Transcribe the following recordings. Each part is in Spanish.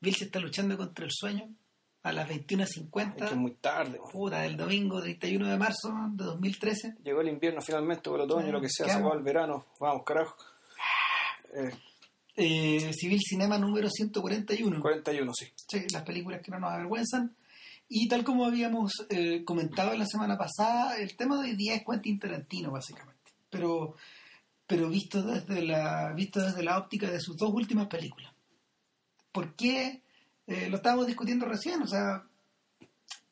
Bill se está luchando contra el sueño a las 21.50. Es muy tarde. Puta, del domingo 31 de marzo de 2013. Llegó el invierno finalmente, o el otoño, lo que sea, ¿qué se hago? el verano. Vamos, carajo. Eh, Eh, Civil Cinema número 141. 41, sí. Sí, las películas que no nos avergüenzan. Y tal como habíamos eh, comentado la semana pasada, el tema de hoy día es Quentin Tarantino, básicamente. Pero, pero visto, desde la, visto desde la óptica de sus dos últimas películas. ¿Por qué? Eh, lo estábamos discutiendo recién. O sea,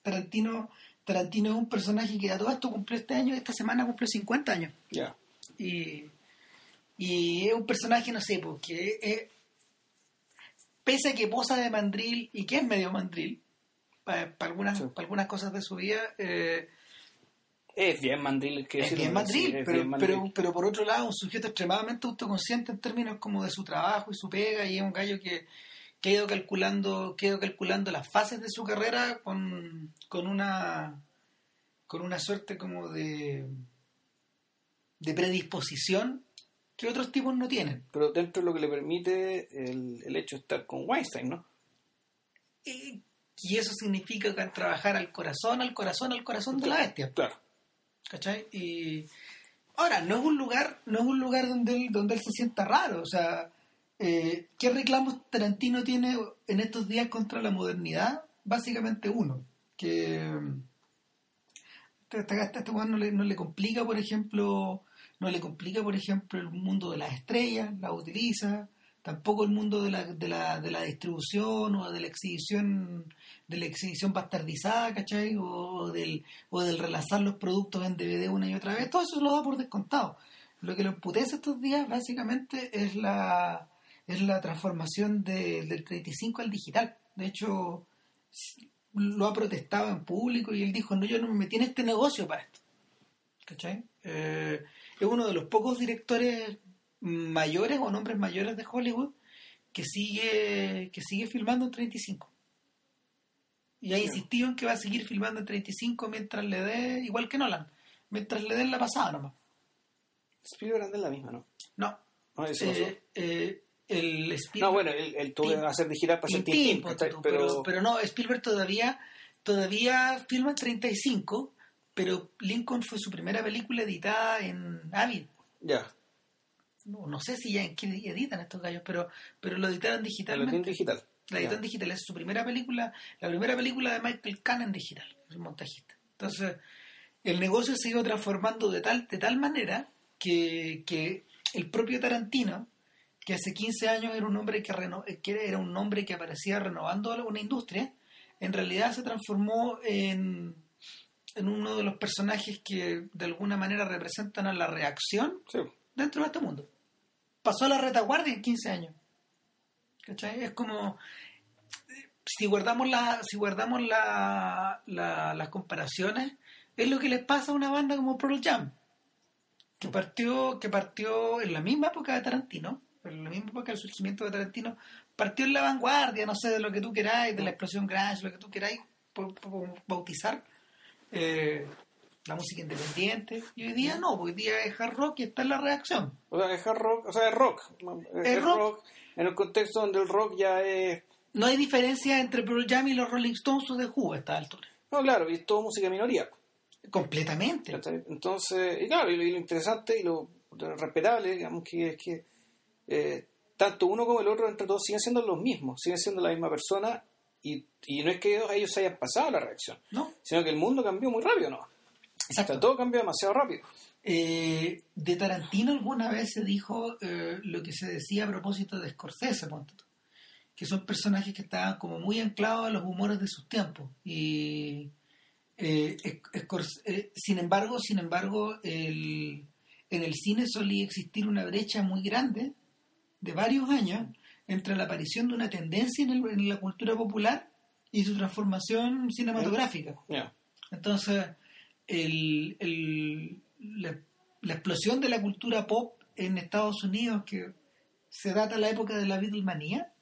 Tarantino, Tarantino es un personaje que a todo esto cumplió este año, esta semana cumplió 50 años. Ya. Y, y es un personaje, no sé, porque es- pese a que posa de mandril y que es medio mandril, para algunas, Sí. pa' algunas cosas de su vida, eh, Es bien mandril que es bien mandril, es pero, bien mandril. pero, pero por otro lado, un sujeto extremadamente autoconsciente en términos como de su trabajo y su pega, y es un gallo que, que ha ido calculando, que ha ido calculando las fases de su carrera con, con una con una suerte como de de predisposición que otros tipos no tienen. Pero dentro de lo que le permite el, el hecho de estar con Weinstein, ¿no? Y, y eso significa que trabajar al corazón, al corazón, al corazón de la bestia. Claro. ¿Cachai? Y ahora, no es un lugar, no es un lugar donde él, donde él se sienta raro. O sea, eh, ¿qué reclamos Tarantino tiene en estos días contra la modernidad? Básicamente uno, que mm, este, este, este, este weón no le, no le complica, por ejemplo, no le complica, por ejemplo, el mundo de las estrellas, la utiliza, tampoco el mundo de la, de la, de la distribución o de la exhibición de la exhibición bastardizada, ¿cachai? O del, o del relanzar los productos en DVD una y otra vez, todo eso lo da por descontado. Lo que lo emputece estos días básicamente es la es la transformación de- del 35 al digital. De hecho, lo ha protestado en público y él dijo, no, yo no me metí en este negocio para esto. ¿Cachai? Eh, es uno de los pocos directores mayores o nombres mayores de Hollywood que sigue que sigue filmando en 35. Y ha insistido en que va a seguir filmando en 35 mientras le dé, igual que Nolan, mientras le den la pasada nomás. Spielberg anda en la misma, ¿no? No, No, eh, eh, el Spielberg... no bueno, él, él tuvo que hacer de girar para Tintín, pero, pero, pero no, Spielberg todavía, todavía filma en 35, pero Lincoln fue su primera película editada en Avid. ya, No, no sé si ya en qué editan estos gallos, pero, pero lo editaron el digitalmente. Tintín digital. La editan digital, es su primera película, la primera película de Michael Kahn en digital, el montajista. Entonces, el negocio se iba transformando de tal, de tal manera que, que el propio Tarantino, que hace 15 años era un hombre que, reno- que era un hombre que aparecía renovando una industria, en realidad se transformó en, en uno de los personajes que de alguna manera representan a la reacción Sí. dentro de este mundo. Pasó a la retaguardia en 15 años. ¿Cachai? Es como si guardamos la, si guardamos la, la- las comparaciones, es lo que les pasa a una banda como Pearl Jam, que partió, que partió en la misma época de Tarantino, en la misma época del surgimiento de Tarantino, partió en la vanguardia, no sé, de lo que tú queráis, de la explosión grunge, lo que tú queráis po- po- bautizar, eh, la música independiente, y hoy día no, hoy día es hard rock y está en la reacción. O sea, es hard rock, o sea, es rock. Es, Es rock. En el contexto donde el rock ya es... No hay diferencia entre Pearl Jam y los Rolling Stones o The Who a esta altura. No, claro, y es todo música minoría. Completamente. Entonces, y claro, y lo, lo interesante y lo, lo respetable, digamos, que es que eh, tanto uno como el otro, entre todos, siguen siendo los mismos, siguen siendo la misma persona, y, y no es que ellos, ellos hayan pasado la reacción, ¿No? sino que el mundo cambió muy rápido, ¿no? O Exacto. sea, todo cambió demasiado rápido. Eh, de Tarantino alguna vez se dijo eh, lo que se decía a propósito de Scorsese, que son personajes que estaban como muy anclados a los humores de sus tiempos. Y eh, sin embargo, sin embargo, el- en el cine solía existir una brecha muy grande de varios años entre la aparición de una tendencia en, el- en la cultura popular y su transformación cinematográfica. Entonces, el, el- la, la explosión de la cultura pop en Estados Unidos, que se data de la época de la Beatlemanía,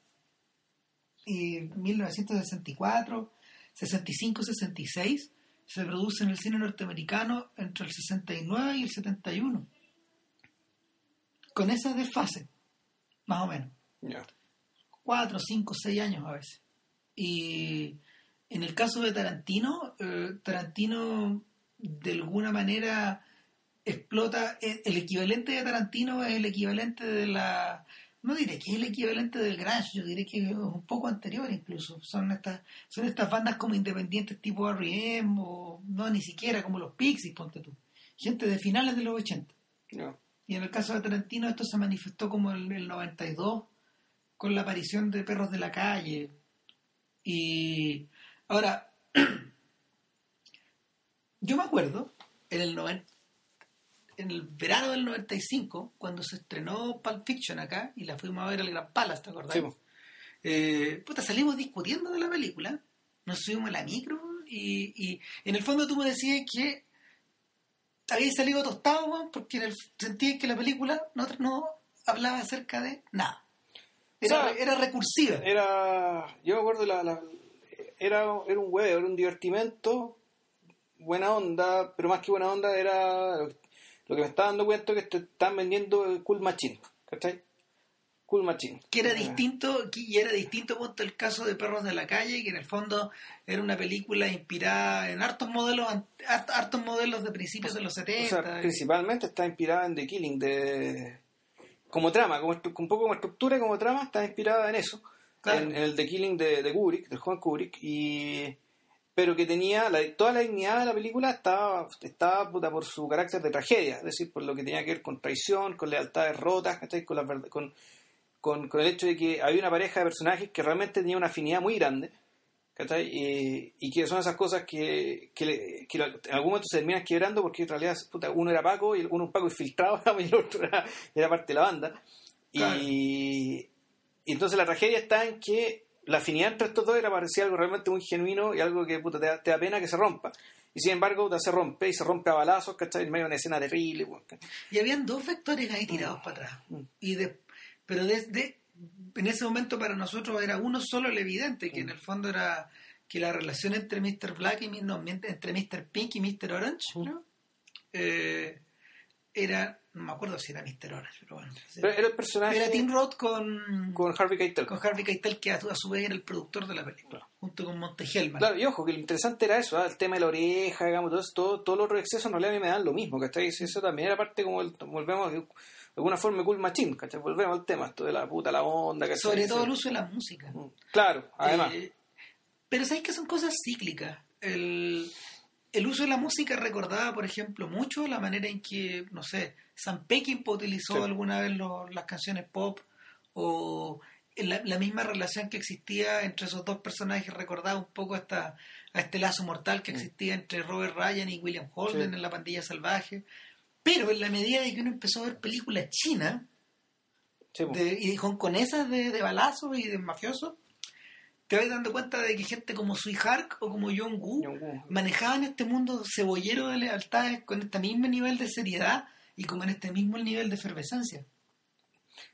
y 1964, 65, 66, se produce en el cine norteamericano entre el 69 y el 71. Con esa desfase, más o menos. Cuatro, cinco, seis años a veces. Y en el caso de Tarantino, eh, Tarantino de alguna manera explota, eh, el equivalente de Tarantino es el equivalente de la, no diré que es el equivalente del grunge, yo diré que es un poco anterior incluso, son estas, son estas bandas como independientes tipo R.E.M. o no ni siquiera como los Pixies, ponte tú, gente de finales de los 80. Y en el caso de Tarantino esto se manifestó como en el 92 con la aparición de Perros de la Calle. Y ahora, yo me acuerdo en el, en el verano del 95, cuando se estrenó Pulp Fiction acá y la fuimos a ver al Gran Palace, ¿te acordás? Sí. Eh, puta, salimos discutiendo de la película, nos subimos a la micro y, y en el fondo tú me decías que había salido tostado, porque en el, sentí que la película no, no hablaba acerca de nada. Era, era recursiva. Era, yo me acuerdo, la, la, era, era un huevo, era un divertimento, buena onda, pero más que buena onda era lo que me estaba dando cuenta que te están vendiendo el Cool Machine, ¿cachai? Cool Machine. Que era distinto, y era distinto punto el caso de Perros de la Calle, que en el fondo era una película inspirada en hartos modelos, hartos modelos de principios de los 70. principalmente está inspirada en The Killing, de como trama, como un poco como estructura y como trama, está inspirada en eso. En, el The Killing de, de Kubrick, del Juan Kubrick, y pero que tenía toda la dignidad de la película estaba, estaba puta, por su carácter de tragedia, es decir, por lo que tenía que ver con traición, con lealtades rotas, con, la, con, con, con, el hecho de que había una pareja de personajes que realmente tenía una afinidad muy grande, y, y, que son esas cosas que, que, que, en algún momento se terminan quebrando porque en realidad puta, uno era Paco y uno un Paco infiltrado y el otro era, parte de la banda. Y, y entonces la tragedia está en que la afinidad entre estos dos era parecía algo realmente muy genuino y algo que puta, te, da, pena que se rompa. Y sin embargo, se rompe y se rompe a balazos, ¿cachai? En medio de una escena terrible. Y habían dos vectores ahí tirados para atrás. Mm. Y de, pero desde en ese momento para nosotros era uno solo el evidente, que en el fondo era que la relación entre Mr. Black y no, entre Mr. Pink y Mr. Orange, ¿no? Eh, era no me acuerdo si era Mr. Orange, pero bueno. era el personaje. Era Tim Roth con. Con Harvey Keitel. Con Harvey Keitel, que a, su vez era el productor de la película, junto con Monte Hellman. Claro, y ojo, que lo interesante era eso, ¿ah? el tema de la oreja, digamos, todo, todo, todos los otros excesos en realidad a mí me dan lo mismo, ¿cachai? Eso también era parte como. El, volvemos alguna forma cool machine, ¿cachai? Volvemos al tema, esto de la puta, la onda, ¿cachai? Sobre todo el uso de la música. Mm, claro, además. Eh, pero sabéis que son cosas cíclicas. El, el uso de la música recordaba, por ejemplo, mucho la manera en que, no sé, Sam Peckinpah utilizó alguna vez las canciones pop o la, misma relación que existía entre esos dos personajes recordaba un poco a este lazo mortal que existía entre Robert Ryan y William Holden en La Pandilla Salvaje. Pero en la medida de que uno empezó a ver películas chinas y con, esas de, de balazos y de mafiosos, te vas dando cuenta de que gente como Sui Hark o como John Woo, manejaban este mundo cebollero de lealtades con este mismo nivel de seriedad y como en este mismo nivel de efervescencia.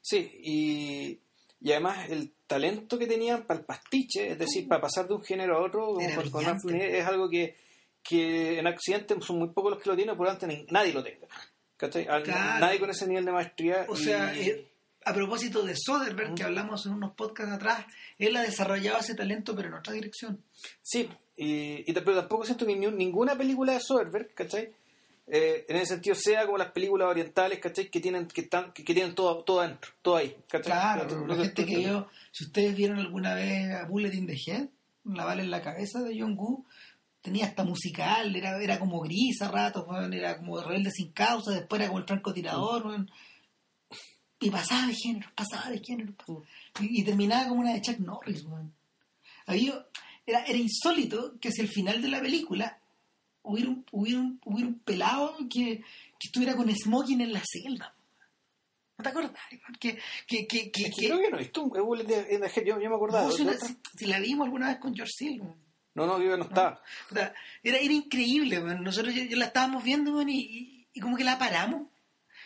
Sí, y, y además el talento que tenían para el pastiche, es decir, para pasar de un género a otro, es algo que, que en Occidente son muy pocos los que lo tienen, por lo tanto nadie lo tenga. Nadie con ese nivel de maestría. O sea, eh, a propósito de Soderbergh, que hablamos en unos podcasts atrás, él ha desarrollado ese talento, pero en otra dirección. Sí, y, y pero tampoco siento que ninguna película de Soderbergh, ¿cachai? Eh, en ese sentido sea como las películas orientales, ¿cachai? Que tienen, que están, que, tienen todo, todo adentro, todo ahí, ¿cachai? Claro, la gente que yo, si ustedes vieron alguna vez a Bullet in the Head, la bala en la cabeza de John Woo, tenía hasta musical, era, era como gris a ratos, era como rebelde sin causa, después era como el francotirador, mm. y pasaba de género, pasaba de género, Y, terminaba como una de Chuck Norris, Había, era, era insólito que hacia el final de la película hubiera un, hubiera un, hubiera un pelado que, que, estuviera con smoking en la selva. ¿No te acuerdas? Que, que, que, que, creo que no, yo, yo me acordaba. si, la vimos alguna vez con George Hill. No, no, yo no estaba. Era, era increíble, nosotros ya, la estábamos viendo y, y, como que la paramos.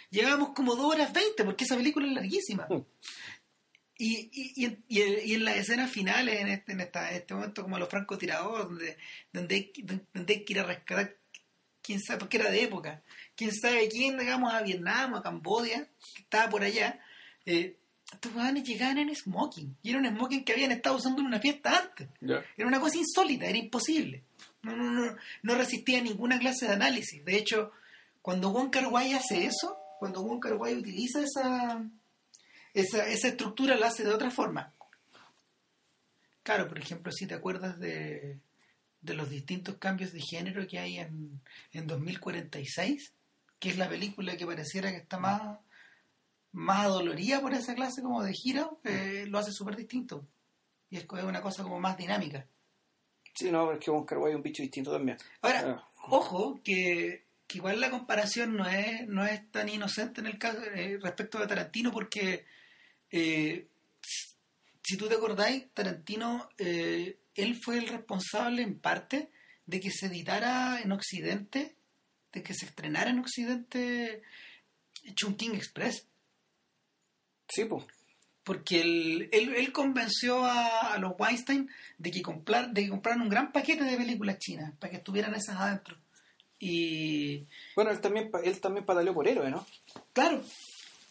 Llevábamos como dos horas veinte porque esa película es larguísima. Mm. Y, y, y, y, en las escenas finales, en este, en esta, este momento, como los francotiradores, donde, donde, hay, donde hay que ir a rescatar, quién sabe, porque era de época, quién sabe quién, digamos, a Vietnam, a Cambodia, que estaba por allá, eh, estos weones llegaban en smoking. Y era un smoking que habían estado usando en una fiesta antes. Era una cosa insólita, era imposible. No, no, no, no resistía ninguna clase de análisis. De hecho, cuando Wong Kar hace eso, cuando Wong Kar utiliza esa, esa, esa estructura, la hace de otra forma. Claro, por ejemplo, si te acuerdas de, de los distintos cambios de género que hay en, en 2046, que es la película que pareciera que está más más adolorida por esa clase como de giro, eh, lo hace súper distinto. Y es una cosa como más dinámica. Sí, no, es que Wong Kar es un bicho distinto también. Ahora, ah. ojo, que, igual la comparación no es, no es tan inocente en el caso eh, respecto de Tarantino, porque eh, si tú te acordáis, Tarantino, él fue el responsable en parte de que se editara en Occidente, de que se estrenara en Occidente Chungking Express. Sí, pues. Porque él, él, convenció a, los Weinstein de que, comprar, de que compraran un gran paquete de películas chinas para que estuvieran esas adentro. Y. Bueno, él también, él también pataleó por héroe, ¿no? Claro,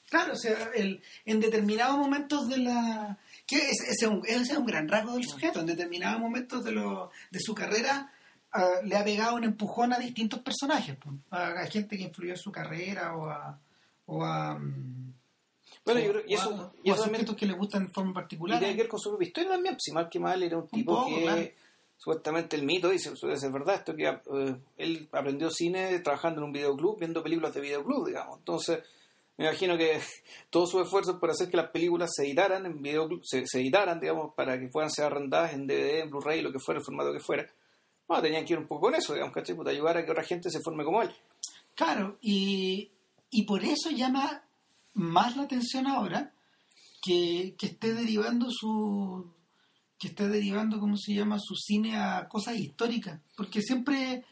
claro, o sea, él, en determinados momentos de la. que ese, es un, ese es un gran rasgo del sujeto, en determinados momentos de, lo, de su carrera ah, le ha pegado un empujón a distintos personajes, a, gente que influyó en su carrera o a. O a mm, bueno, yo creo, y eso, y eso que le gustan en forma particular. Y tiene que ver con su propia historia también, si mal que mal era un tipo que supuestamente el mito dice, suele ser verdad, esto que eh, él aprendió cine trabajando en un videoclub, viendo películas de videoclub, digamos. Entonces, me imagino que todos sus esfuerzos por hacer que las películas se editaran en videoclub, se, editaran, digamos, para que puedan ser arrendadas en DVD, en Blu-ray, lo que fuera, el formato que fuera. Bueno, tenían que ir un poco con eso, digamos, ¿cachai? Para ayudar a que otra gente se forme como él. Claro, y, y por eso llama más la atención ahora que, esté derivando su que esté derivando, ¿cómo se llama?, su cine a cosas históricas. Porque siempre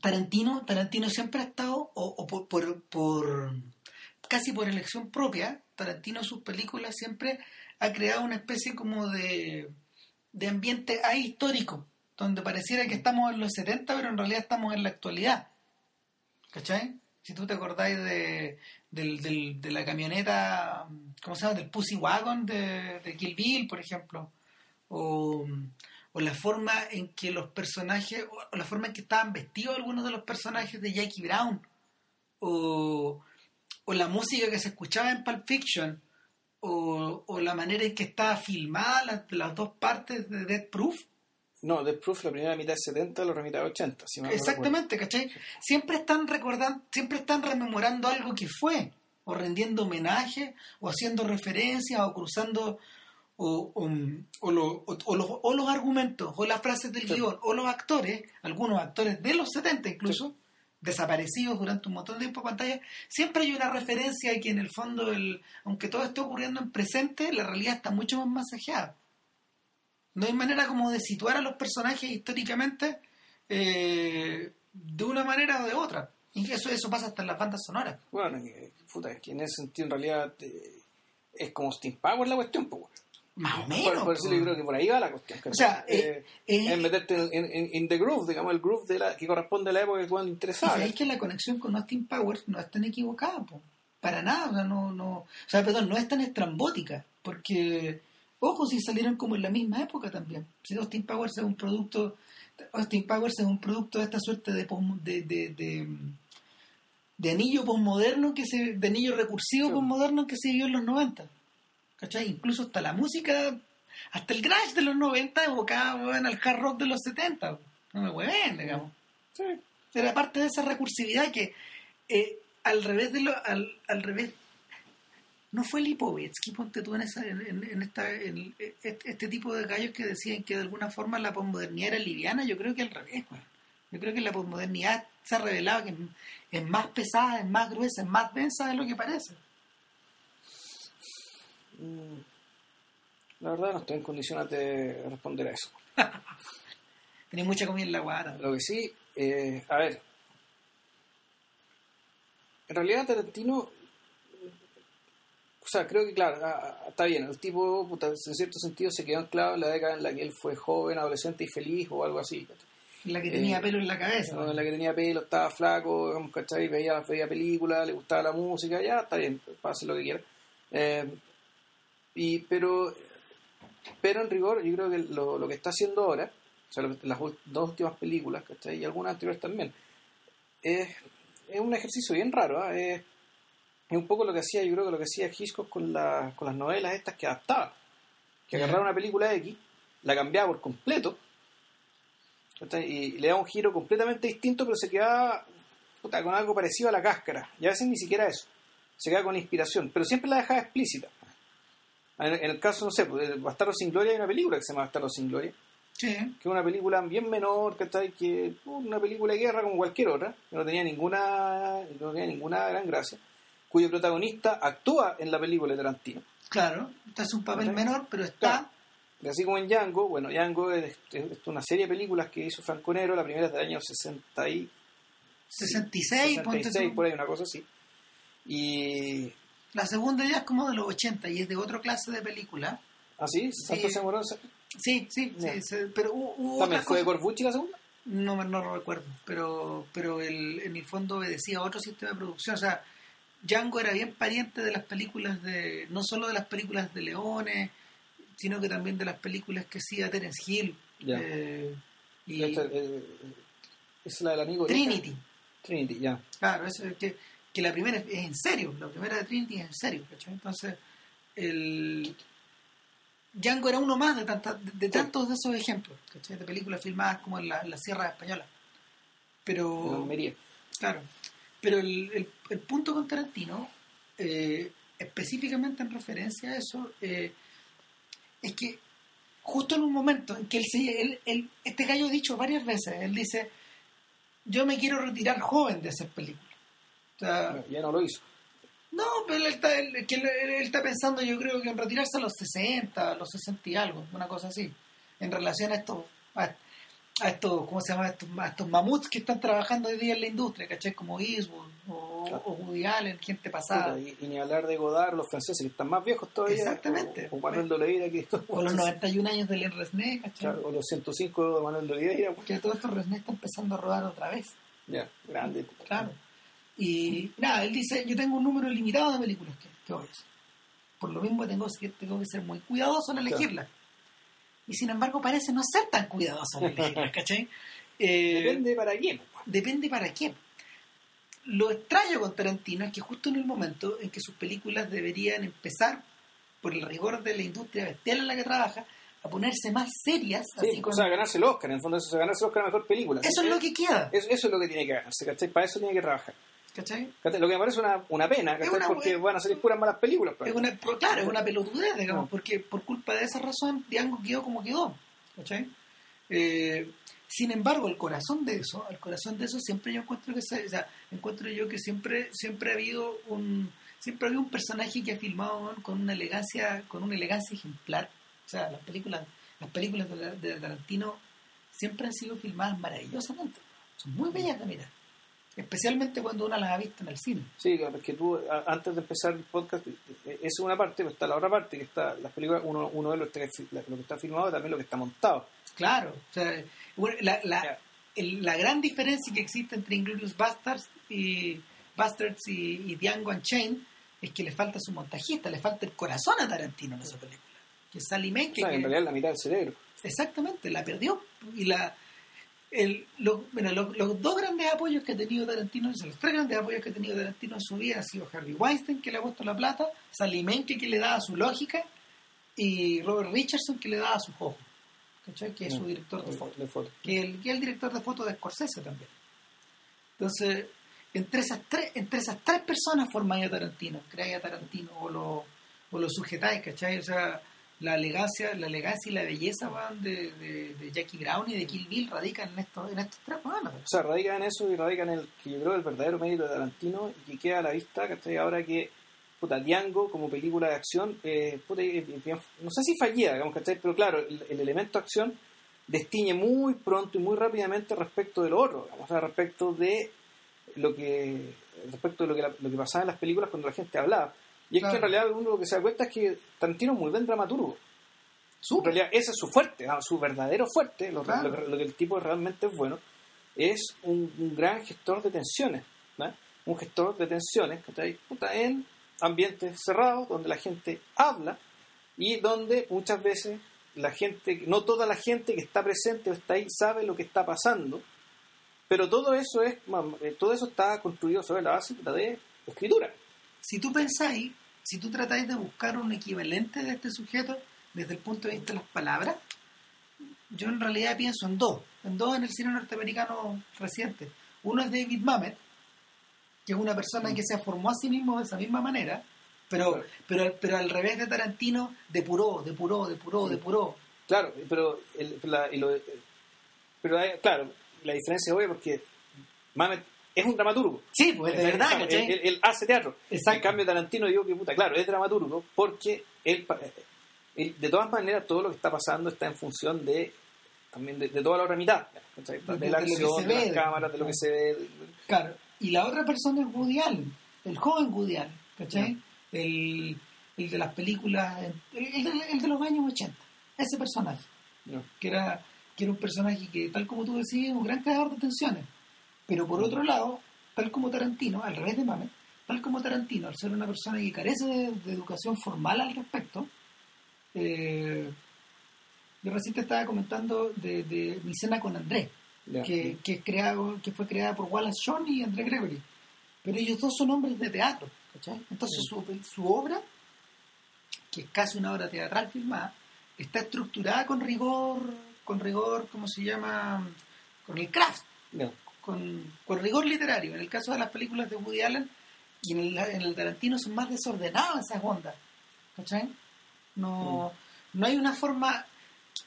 Tarantino, Tarantino siempre ha estado, o, por, por, casi por elección propia, Tarantino sus películas siempre ha creado una especie como de, de ambiente ahistórico, donde pareciera que estamos en los 70, pero en realidad estamos en la actualidad. ¿Cachai? Si tú te acordáis de, de la camioneta, ¿cómo se llama? Del Pussy Wagon de, de Kill Bill, por ejemplo. O, la forma en que los personajes, o la forma en que estaban vestidos algunos de los personajes de Jackie Brown. O, la música que se escuchaba en Pulp Fiction. O, la manera en que estaba filmada las, las dos partes de Death Proof no, The Proof la primera mitad de 70, la otra mitad de 80. Exactamente, ¿cachai? Siempre están recordando, siempre están rememorando algo que fue, o rendiendo homenaje, o haciendo referencias, o cruzando o, o, los, argumentos, o las frases del guion, o los actores, algunos actores de los 70 incluso, desaparecidos durante un montón de tiempo en pantalla, siempre hay una referencia que en el fondo, el, aunque todo esté ocurriendo en presente, la realidad está mucho más masajeada. No hay manera como de situar a los personajes históricamente eh, de una manera o de otra. Y eso, eso pasa hasta en las bandas sonoras. Bueno, puta, es que en ese sentido en realidad eh, es como Steam Power la cuestión, pues. Más o menos. Por, eso yo creo que por ahí va la cuestión. O sea, eh, es meterte en, the groove, digamos, el groove de la, que corresponde a la época que cuando interesaba. Es que la conexión con Austin Powers no es tan equivocada, pues. para nada, o sea, no, no, o sea, perdón, no es tan estrambótica, porque Ojo, si salieron como en la misma época también. Si Austin Powers es un producto, Austin Powers es un producto de esta suerte de, de, de, anillo posmoderno, que se, de anillo recursivo posmoderno que se vio en los 90. ¿Cachai? Incluso hasta la música, hasta el garage de los 90 evocaba al hard rock de los 70. No me hueven, digamos. Sí. Era parte de esa recursividad que eh, al revés de lo, al, al revés no fue Lipovetsky, ponte tú en, esa, en, esta, en este, tipo de gallos que decían que de alguna forma la posmodernidad era liviana, yo creo que al revés, yo creo que la posmodernidad se ha revelado que es más pesada, es más gruesa, es más densa de lo que parece. Mm, la verdad no estoy en condiciones de responder a eso. Tenía mucha comida en la guata. Lo que sí, eh, a ver, en realidad Tarantino o sea, creo que, claro, ah, ah, está bien, el tipo, puta, en cierto sentido, se quedó anclado en la década en la que él fue joven, adolescente y feliz o algo así. La que tenía Eh, pelo en la cabeza. ¿no? la que tenía pelo, estaba flaco, digamos, ¿cachai? Veía, veía películas, le gustaba la música, ya está bien, hacer lo que quiera. Eh, y, pero, pero en rigor, yo creo que lo, lo que está haciendo ahora, o sea, lo las dos últimas películas, ¿cachai? Y algunas anteriores también, es, es un ejercicio bien raro, ¿ah? Es, un poco lo que hacía, yo creo que lo que hacía Hitchcock con, la- con las novelas estas que adaptaba. Que agarraba una película X, la cambiaba por completo, y le daba un giro completamente distinto, pero se quedaba puta, con algo parecido a la cáscara. Y a veces ni siquiera eso. Se queda con inspiración, pero siempre la dejaba explícita. En, en el caso, no sé, pues, de Bastardo sin Gloria hay una película que se llama Bastardo sin Gloria, Sí. que es una película bien menor, ¿cachai? Que uh, una película de guerra como cualquier otra, que no tenía ninguna, no tenía ninguna gran gracia, cuyo protagonista actúa en la película de Tarantino. Claro, este es un papel menor, pero está. Claro. Y así como en Django, bueno, Django es, es- una serie de películas que hizo Franco Nero, la primera es del año 60 y 66, ponte 66, tú. por ahí, una cosa así. Y. La segunda ya es como de los 80 y es de otra clase de película. ¿Ah, sí? ¿Santos Sí. Amorosa? Sí, sí, sí, sí, pero hubo, ¿También fue de Corbucci la segunda? No, no lo recuerdo, pero, pero el, en el fondo obedecía a otro sistema de producción. O sea, Django era bien pariente de las películas de, no solo de las películas de Leones, sino que también de las películas que hacía Terence Hill. Eh, y Esta, eh, es la del amigo. Trinity. Trinity, ya. Claro, eso es que, que la primera es en serio, la primera de Trinity es en serio, ¿cachai? Entonces, el Django era uno más de, tantas- de tantos de esos ejemplos, ¿cachai? De películas filmadas como en la, en la Sierra Española. En Pero, Almería. claro, pero el, el- el punto con Tarantino, eh, específicamente en referencia a eso, eh, es que justo en un momento en que él, se- él- él- este gallo ha dicho varias veces, él dice, yo me quiero retirar joven de hacer películas. O sea, Ya no lo hizo. no, pero él está, él, él- él- él está pensando, yo creo que en retirarse a los 60, a los 60 y algo, una cosa así, en relación a estos, a, a estos, ¿cómo se llama? Estos, a estos mamuts que están trabajando hoy día en la industria, ¿cachai? Como Eastwood o, Claro. o Woody Allen, gente pasada. Y, y ni hablar de Godard, los franceses que están más viejos todavía. Exactamente. O, o Manuel Oliveira, que O los 91 años de Len Resné, ¿cachai? Claro, o los 105 de Manuel de Oliveira. Que todo esto Resné está empezando a rodar otra vez. Ya, grande. Claro. Y nada, él dice, yo tengo un número limitado de películas que, que voy a hacer. Por lo mismo tengo que, tengo que ser muy cuidadoso al Claro. Y sin embargo parece no ser tan cuidadoso elegirlas, ¿cachai? Eh, Depende para quién. depende para quién. Lo extraño con Tarantino es que justo en el momento en que sus películas deberían empezar, por el rigor de la industria bestial en la que trabaja, a ponerse más serias, Sí, así o con- sea, ganarse el Oscar, en el fondo eso es ganarse el Oscar a mejor película. eso es lo que queda, Eso, eso es lo que tiene que ganarse, ¿cachai? Para eso tiene que trabajar. ¿Cachai? ¿cachai? Lo que me parece una, una pena, ¿cachai? Una- Porque van a salir puras malas películas. Es una, pero claro, es una pelotudez, digamos, No. porque por culpa de esa razón Django quedó como quedó. ¿cachai? Eh, sin embargo, el corazón de eso, el corazón de eso siempre yo encuentro que se, o sea, encuentro yo que siempre, siempre ha habido un, siempre ha habido un personaje que ha filmado con una elegancia, con una elegancia ejemplar. O sea, las películas, las películas de, de Tarantino siempre han sido filmadas maravillosamente. Son muy bellas de mirar. Especialmente cuando uno las ha visto en el cine. Sí, porque tú, antes de empezar el podcast, eh, eh, esa es una parte, pero está la otra parte, que está las películas, uno, uno ve lo que, está, filmado y también lo que está montado. Claro, o sea, bueno, la, la, el- la gran diferencia que existe entre Inglorious Bastards y Bastards y, y Django Unchained es que le falta su montajista, le falta el corazón a Tarantino en esa película. Que es Sally O Menke, sea, que- en realidad la mitad del cerebro. exactamente, la perdió. Y la el, lo- bueno, lo- los dos grandes apoyos que ha tenido Tarantino, los tres grandes apoyos que ha tenido Tarantino en su vida han sido Harvey Weinstein, que le ha puesto la plata, Sally Menke, que le daba su lógica, y Robert Richardson, que le daba sus ojos. ¿Cachai? Que es su director de foto foto. que el, que es el director de fotos de Scorsese también. Entonces, entre esas tres, entre esas tres personas formáis a Tarantino, creáis a Tarantino o lo, o lo sujetáis, ¿cachai? O sea, la elegancia, la elegancia y la belleza van de, de, Jackie Brown y de Kill Bill radican en estos, en estos tres programas. O sea, radica en eso y radica en el que yo creo el verdadero mérito de Tarantino y que queda a la vista, ¿cachai? Ahora que, puta, Django como película de acción, eh, puta, no sé si fallida, digamos, ¿cachai? Pero claro, el, el elemento acción destiñe muy pronto y muy rápidamente respecto de lo otro, digamos, o sea, respecto de lo que respecto de lo que, la- lo que pasaba en las películas cuando la gente hablaba. Y es que en realidad uno lo que se da cuenta es que Tarantino es muy buen dramaturgo. En realidad, ese es su fuerte, su verdadero fuerte, lo, Claro. lo- lo que el tipo realmente es bueno, es un, un gran gestor de tensiones. ¿no? Un gestor de tensiones ¿cachai? Puta, en ambientes cerrados, donde la gente habla y donde muchas veces la gente, no toda la gente que está presente o está ahí sabe lo que está pasando, pero todo eso es, eh, todo eso está construido sobre la base de escritura. Si tú pensáis, si tú tratáis de buscar un equivalente de este sujeto desde el punto de vista de las palabras, yo en realidad pienso en dos, en dos en el cine norteamericano reciente. Uno es David Mamet, que es una persona que se formó a sí mismo de esa misma manera, pero, pero, pero al revés de Tarantino, depuró, depuró, depuró, depuró. Claro, pero, el- la- y lo- pero hay- claro, la diferencia es obvia porque Mamet es un dramaturgo. Sí, pues de verdad, Él, ¿cachai? él- él hace teatro. Exacto. En cambio, Tarantino digo que puta, claro, es dramaturgo porque él, pa- él- de todas maneras todo lo que está pasando está en función de también de, de toda la otra mitad, ¿cachai? De- de, de la acción, de ve, las cámaras, de lo que se ve. Claro. Y la otra persona es Woody Allen, el joven Woody Allen, ¿cachai? El, el de las películas, el, el- el de los años 80, ese personaje, ¿no? que era, que era un personaje que, tal como tú decías, es un gran creador de tensiones. Pero por otro lado, tal como Tarantino, al revés de Mamet, tal como Tarantino, al ser una persona que carece de, de educación formal al respecto, eh, yo recién te estaba comentando de, de mi cena con Andrés que, que, es creado, que fue creada por Wallace Shawn y André Gregory. Pero ellos dos son hombres de teatro, ¿cachai? Entonces su, su obra, que es casi una obra teatral filmada, está estructurada con rigor, con rigor, ¿cómo se llama? Con el craft, Ya. Con, con rigor literario. En el caso de las películas de Woody Allen y en el, en el Tarantino son más desordenadas esas ondas, ¿cachai? No, no hay una forma,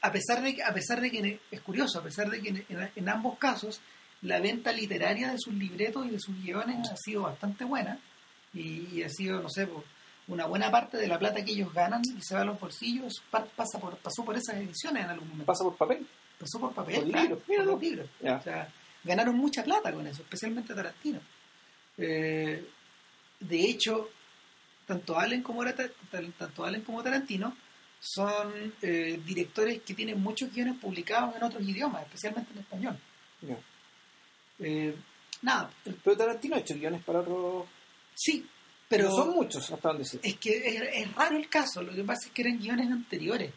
a pesar de que, a pesar de que es curioso, a pesar de que en, en- en ambos casos la venta literaria de sus libretos y de sus guiones ha sido bastante buena y, y ha sido, no sé, por una buena parte de la plata que ellos ganan y se va a los bolsillos pa- pasa por, pasó por esas ediciones en algún momento. Pasa por papel. Pasó por papel, Por claro, libros, mira por los libros. O sea, ganaron mucha plata con eso, especialmente Tarantino. Eh, de hecho, tanto Allen como, tanto Allen como Tarantino son eh, directores que tienen muchos guiones publicados en otros idiomas, especialmente en español. Eh, nada, Pero Tarantino ha hecho guiones para otros. sí, Pero son muchos, hasta donde sé. es que es, es raro el caso, lo que pasa es que eran guiones anteriores.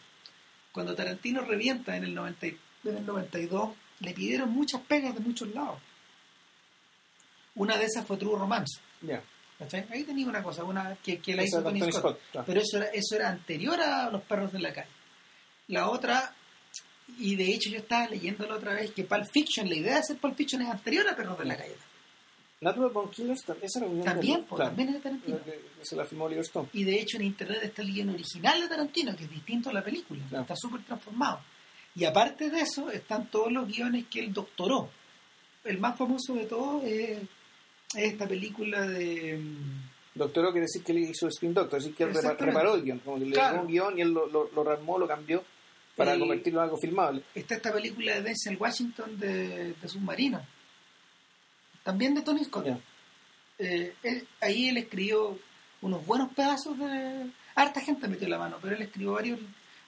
Cuando Tarantino revienta en el, 90, y- en el 92, le pidieron muchas pegas de muchos lados. Una de esas fue True Romance. Ahí tenía una cosa, una que, que la hizo Tony, Tony Scott. Scott, claro. Pero eso era, eso era anterior a Los Perros de la Calle. La otra, y de hecho yo estaba leyendo la otra vez que Pulp Fiction, la idea de hacer Pulp Fiction es anterior a Perros de la Calle. Natural Born Killers, esa era También, pues, también es de Tarantino. Se la firmó Oliver Stone. Y de hecho en internet está el guion original de Tarantino, que es distinto a la película. Claro. Está súper transformado. Y aparte de eso, están todos los guiones que él doctoró. El más famoso de todos es, es esta película de... mm, Doctoró quiere decir que él hizo Screen Doctor, es decir, que él reparó el guion. Como que le dio un guion y él lo, lo, lo rearmó, lo cambió para El- convertirlo en algo filmable. Está esta película de Denzel Washington de, de Submarino. También de Tony Scott. Eh, él- ahí él escribió unos buenos pedazos de... Harta gente metió la mano, pero él escribió varios,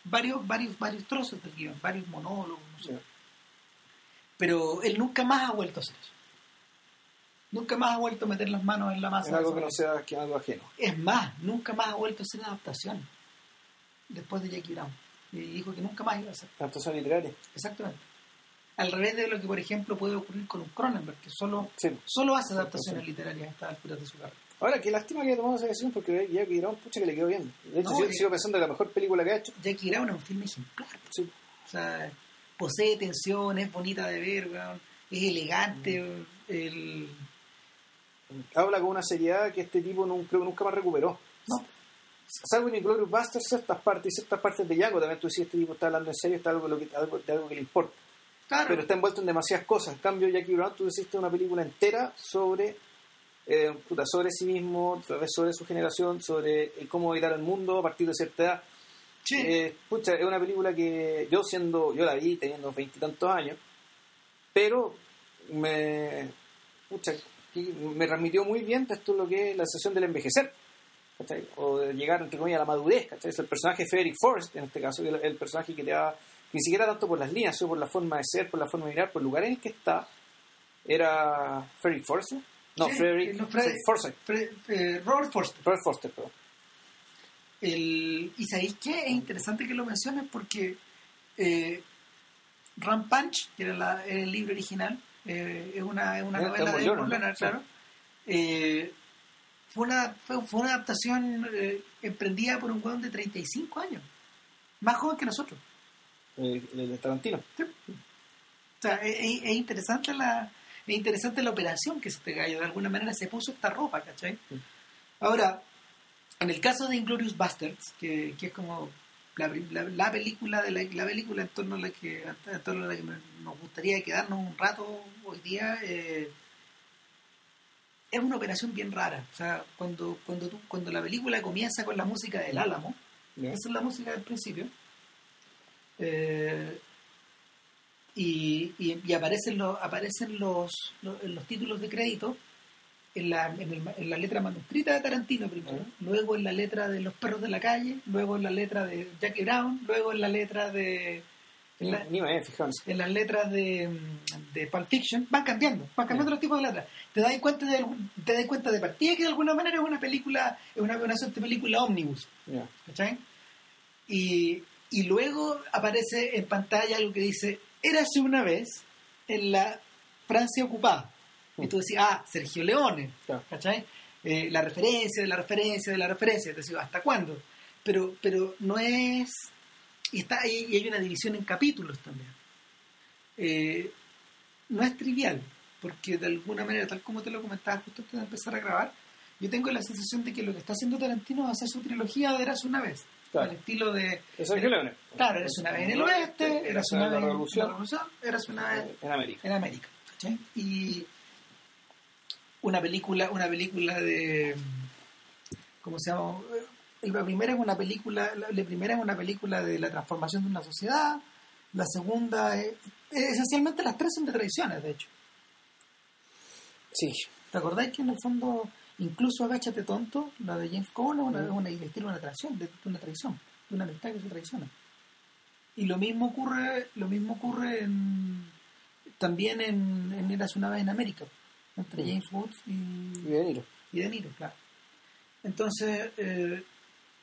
varios, varios, varios trozos del guion, varios monólogos, no sé. Pero él nunca más ha vuelto a hacer eso. Nunca más ha vuelto a meter las manos en la masa. Es algo que no sea que algo ajeno. Es más, nunca más ha vuelto a hacer adaptaciones después de Jackie Brown. Y dijo que nunca más iba a hacer. Adaptación literaria. Exactamente. Al revés de lo que, por ejemplo, puede ocurrir con un Cronenberg, que solo, Sí. solo hace adaptaciones literarias a estas alturas de su carrera. Ahora, qué lástima que haya tomado esa decisión porque que Brown, pucha que le quedó bien. De hecho, No, sigo pensando que la mejor película que ha hecho. Jackie Brown es un filme ejemplar. Sí. O sea, posee tensión, es bonita de ver, weón, es elegante. Mm. El... Habla con una seriedad que este tipo no, creo que nunca más recuperó. No, Salvo en Inglourious Basterds, ciertas partes y ciertas partes de Django también tú decías, este tipo está hablando en serio, está algo, lo que, algo, de algo que le importa. claro. Pero está envuelto en demasiadas cosas. En cambio, Jackie Brown, tú hiciste una película entera sobre, eh, puta, sobre sí mismo, sobre su generación, sobre el cómo habitar el mundo a partir de cierta edad. Sí. Eh, pucha, es una película que yo siendo, yo la vi teniendo veintitantos años, pero me, pucha, me transmitió muy bien esto es lo que es la sensación del envejecer. ¿cachai? O de llegar, entre comillas, a la madurez, ¿cachai? Es el personaje Frederick Forrest, en este caso, el, el personaje que te da, ni siquiera tanto por las líneas, sino por la forma de ser, por la forma de mirar, por el lugar en el que está, era Frederick Forrest. No, Sí, Frederick no, Fred- Forsyth. Fre- eh, Robert Forster. Robert Forster, perdón. El, y sabéis qué? Es interesante que lo menciones porque eh, Ram Punch, que era, la- el libro original, eh, es una, es una Era novela de Elmore Leonard, claro. Eh, fue, una, fue, fue una adaptación eh, emprendida por un weón de 35 años, más joven que nosotros. Eh, el de Tarantino. O sea, es, es- es interesante la es interesante la operación que este gallo de alguna manera se puso esta ropa, ¿cachai? Sí. Ahora, en el caso de Inglorious Bastards, que, que es como la, la- la película de la, la película en torno a la que en torno a la que nos gustaría quedarnos un rato hoy día, eh, es una operación bien rara. O sea, cuando cuando tú, cuando la película comienza con la música del Álamo, esa es la música del principio. Eh, y, y- y aparecen los aparecen los, los, títulos de crédito en la, en, el- en la letra manuscrita de Tarantino primero, luego en la letra de Los perros de la calle, luego en la letra de Jackie Brown, luego en la letra de en, la- ni me las letras de, de Pulp Fiction van cambiando, van cambiando los tipos de letras. Te das cuenta de te das cuenta de partida que de alguna manera es una película, es una, una suerte de película ómnibus. ¿cachai? Y, y luego aparece en pantalla algo que dice, érase una vez en la Francia ocupada. Y tú decís, ah, Sergio Leone. ¿cachai? Eh, la referencia de la referencia de la referencia. Te digo, ¿hasta cuándo? Pero, pero no es... Y, está, y hay una división en capítulos también. Eh, no es trivial, porque de alguna manera, tal como te lo comentaba justo antes de empezar a grabar, yo tengo la sensación de que lo que está haciendo Tarantino va a hacer su trilogía de Eras una vez. Claro. Al estilo de... De Sergio Era- Leone. Claro, eras una vez en el oeste, eras una vez en la revolución, eras una vez En América. en América. ¿cachai? Y una película, una película de ¿cómo se llama? Eh, La primera es una película, la, primera es una película de la transformación de una sociedad, la segunda es- esencialmente las tres son de tradiciones, de hecho. Sí. ¿Te acordáis que en el fondo incluso Agáchate tonto, la de James Cole, es una, es una, estilo una tradición, de, de una tradición, de una amistad que se traiciona. Y lo mismo ocurre, lo mismo ocurre en, también en, en Eras una vez en América, entre Mm. James Woods Y y, De Niro. y De Niro, claro. Entonces, eh,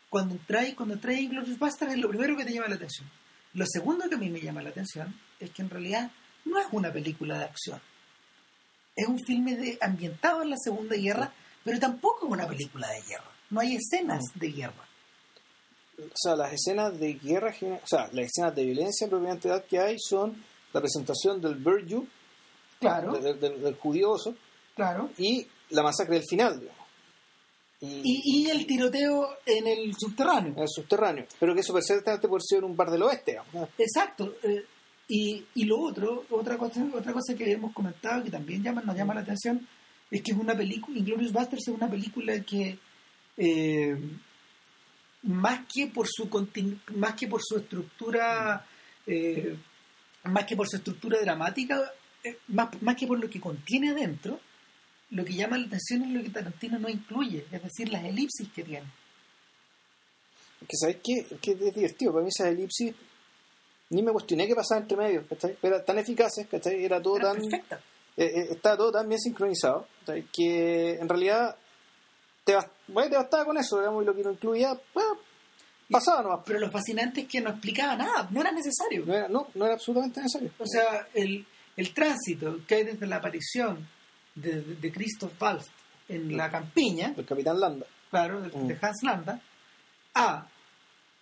cuando entráis, cuando en Glorious Bastards es lo primero que te llama la atención. Lo segundo que a mí me llama la atención es que en realidad no es una película de acción. Es un filme de, ambientado en la Segunda Guerra, pero tampoco es una película de guerra. No hay escenas de guerra. O sea, las escenas de guerra, o sea, las escenas de violencia propiamente tal que hay son la presentación del Burju, Claro, del, del, del judioso, claro. y la masacre del final, digamos. Y, Y, el tiroteo en el subterráneo. en el subterráneo. Pero que eso perfectamente puede ser un bar del oeste, digamos. Exacto. eh, y, y lo otro, otra cosa, otra cosa que hemos comentado que también llama, nos llama la atención, es que es una película, Inglorious Basterds es una película que eh, más que por su más que por su estructura eh, más que por su estructura dramática, eh, más, más que por lo que contiene adentro, lo que llama la atención es lo que Tarantino no incluye, es decir, las elipsis que tiene. Que sabes qué? que es divertido. Para mí esas elipsis ni me cuestioné qué pasaba entre medio, ¿cachai? Era tan eficaces, ¿cachai? Era todo Era tan... perfecta. Eh, eh, estaba todo tan bien sincronizado que en realidad te, bas- bueno, te bastaba con eso, digamos, y lo que no incluía, bueno, pasaba nomás. Pero lo fascinante es que no explicaba nada, no era necesario. No era, no, no era absolutamente necesario. O sea, el, el tránsito que hay desde la aparición de, de, de Christoph Waltz en la campiña, el Capitán Landa. claro, de, Mm. de Hans Landa, a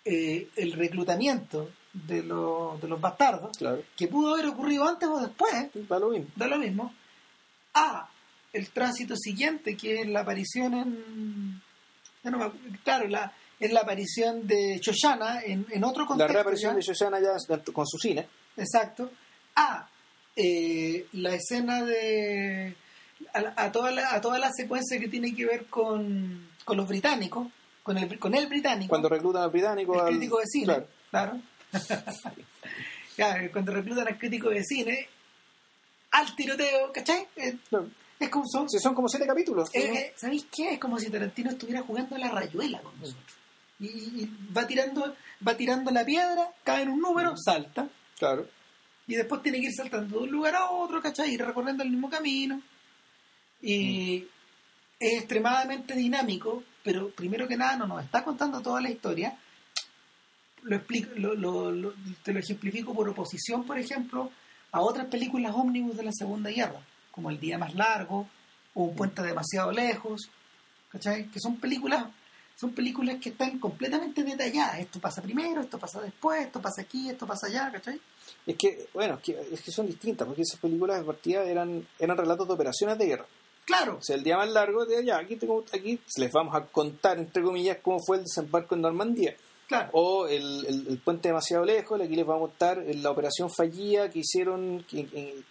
eh, el reclutamiento de, los de los bastardos, Claro, que pudo haber ocurrido antes o después, va lo mismo. da lo mismo, a el tránsito siguiente, que es la aparición en... no me acu- claro, la, es la aparición de Shoshana en, en otro La contexto. reaparición ¿ya? de Shoshana ya con su cine. Exacto. A eh, la escena de. A, a toda la, a toda la secuencia que tiene que ver con, con los británicos, con el, con el británico, Cuando reclutan al británico. el al- crítico de cine. Claro. Claro. Cuando reclutan al crítico de cine, al tiroteo, ¿cachai? Eh. Es como son, Si son como siete capítulos. Eh, eh, ¿Sabéis qué? Es como si Tarantino estuviera jugando a la rayuela con nosotros. Y, y va tirando va tirando la piedra, cae en un número, salta. Claro. Y después tiene que ir saltando de un lugar a otro, ¿cachai? Y recorriendo el mismo camino. Y es extremadamente dinámico, pero primero que nada no nos está contando toda la historia. Lo explico, lo, lo- lo- te lo ejemplifico por oposición, por ejemplo, a otras películas ómnibus de la Segunda Guerra, como El Día Más Largo o Un Puente Demasiado Lejos, ¿cachai? Que son películas son películas que están completamente detalladas. Esto pasa primero, esto pasa después, esto pasa aquí, esto pasa allá, ¿cachai? Es que, bueno, es que, es que son distintas, porque esas películas de partida eran, eran relatos de operaciones de guerra. Claro, O sea, el día más largo de allá, aquí, tengo, aquí les vamos a contar, entre comillas, cómo fue el desembarco en Normandía. Claro. O el, el- el puente demasiado lejos, aquí les vamos a contar eh, la operación fallida que hicieron, que, que-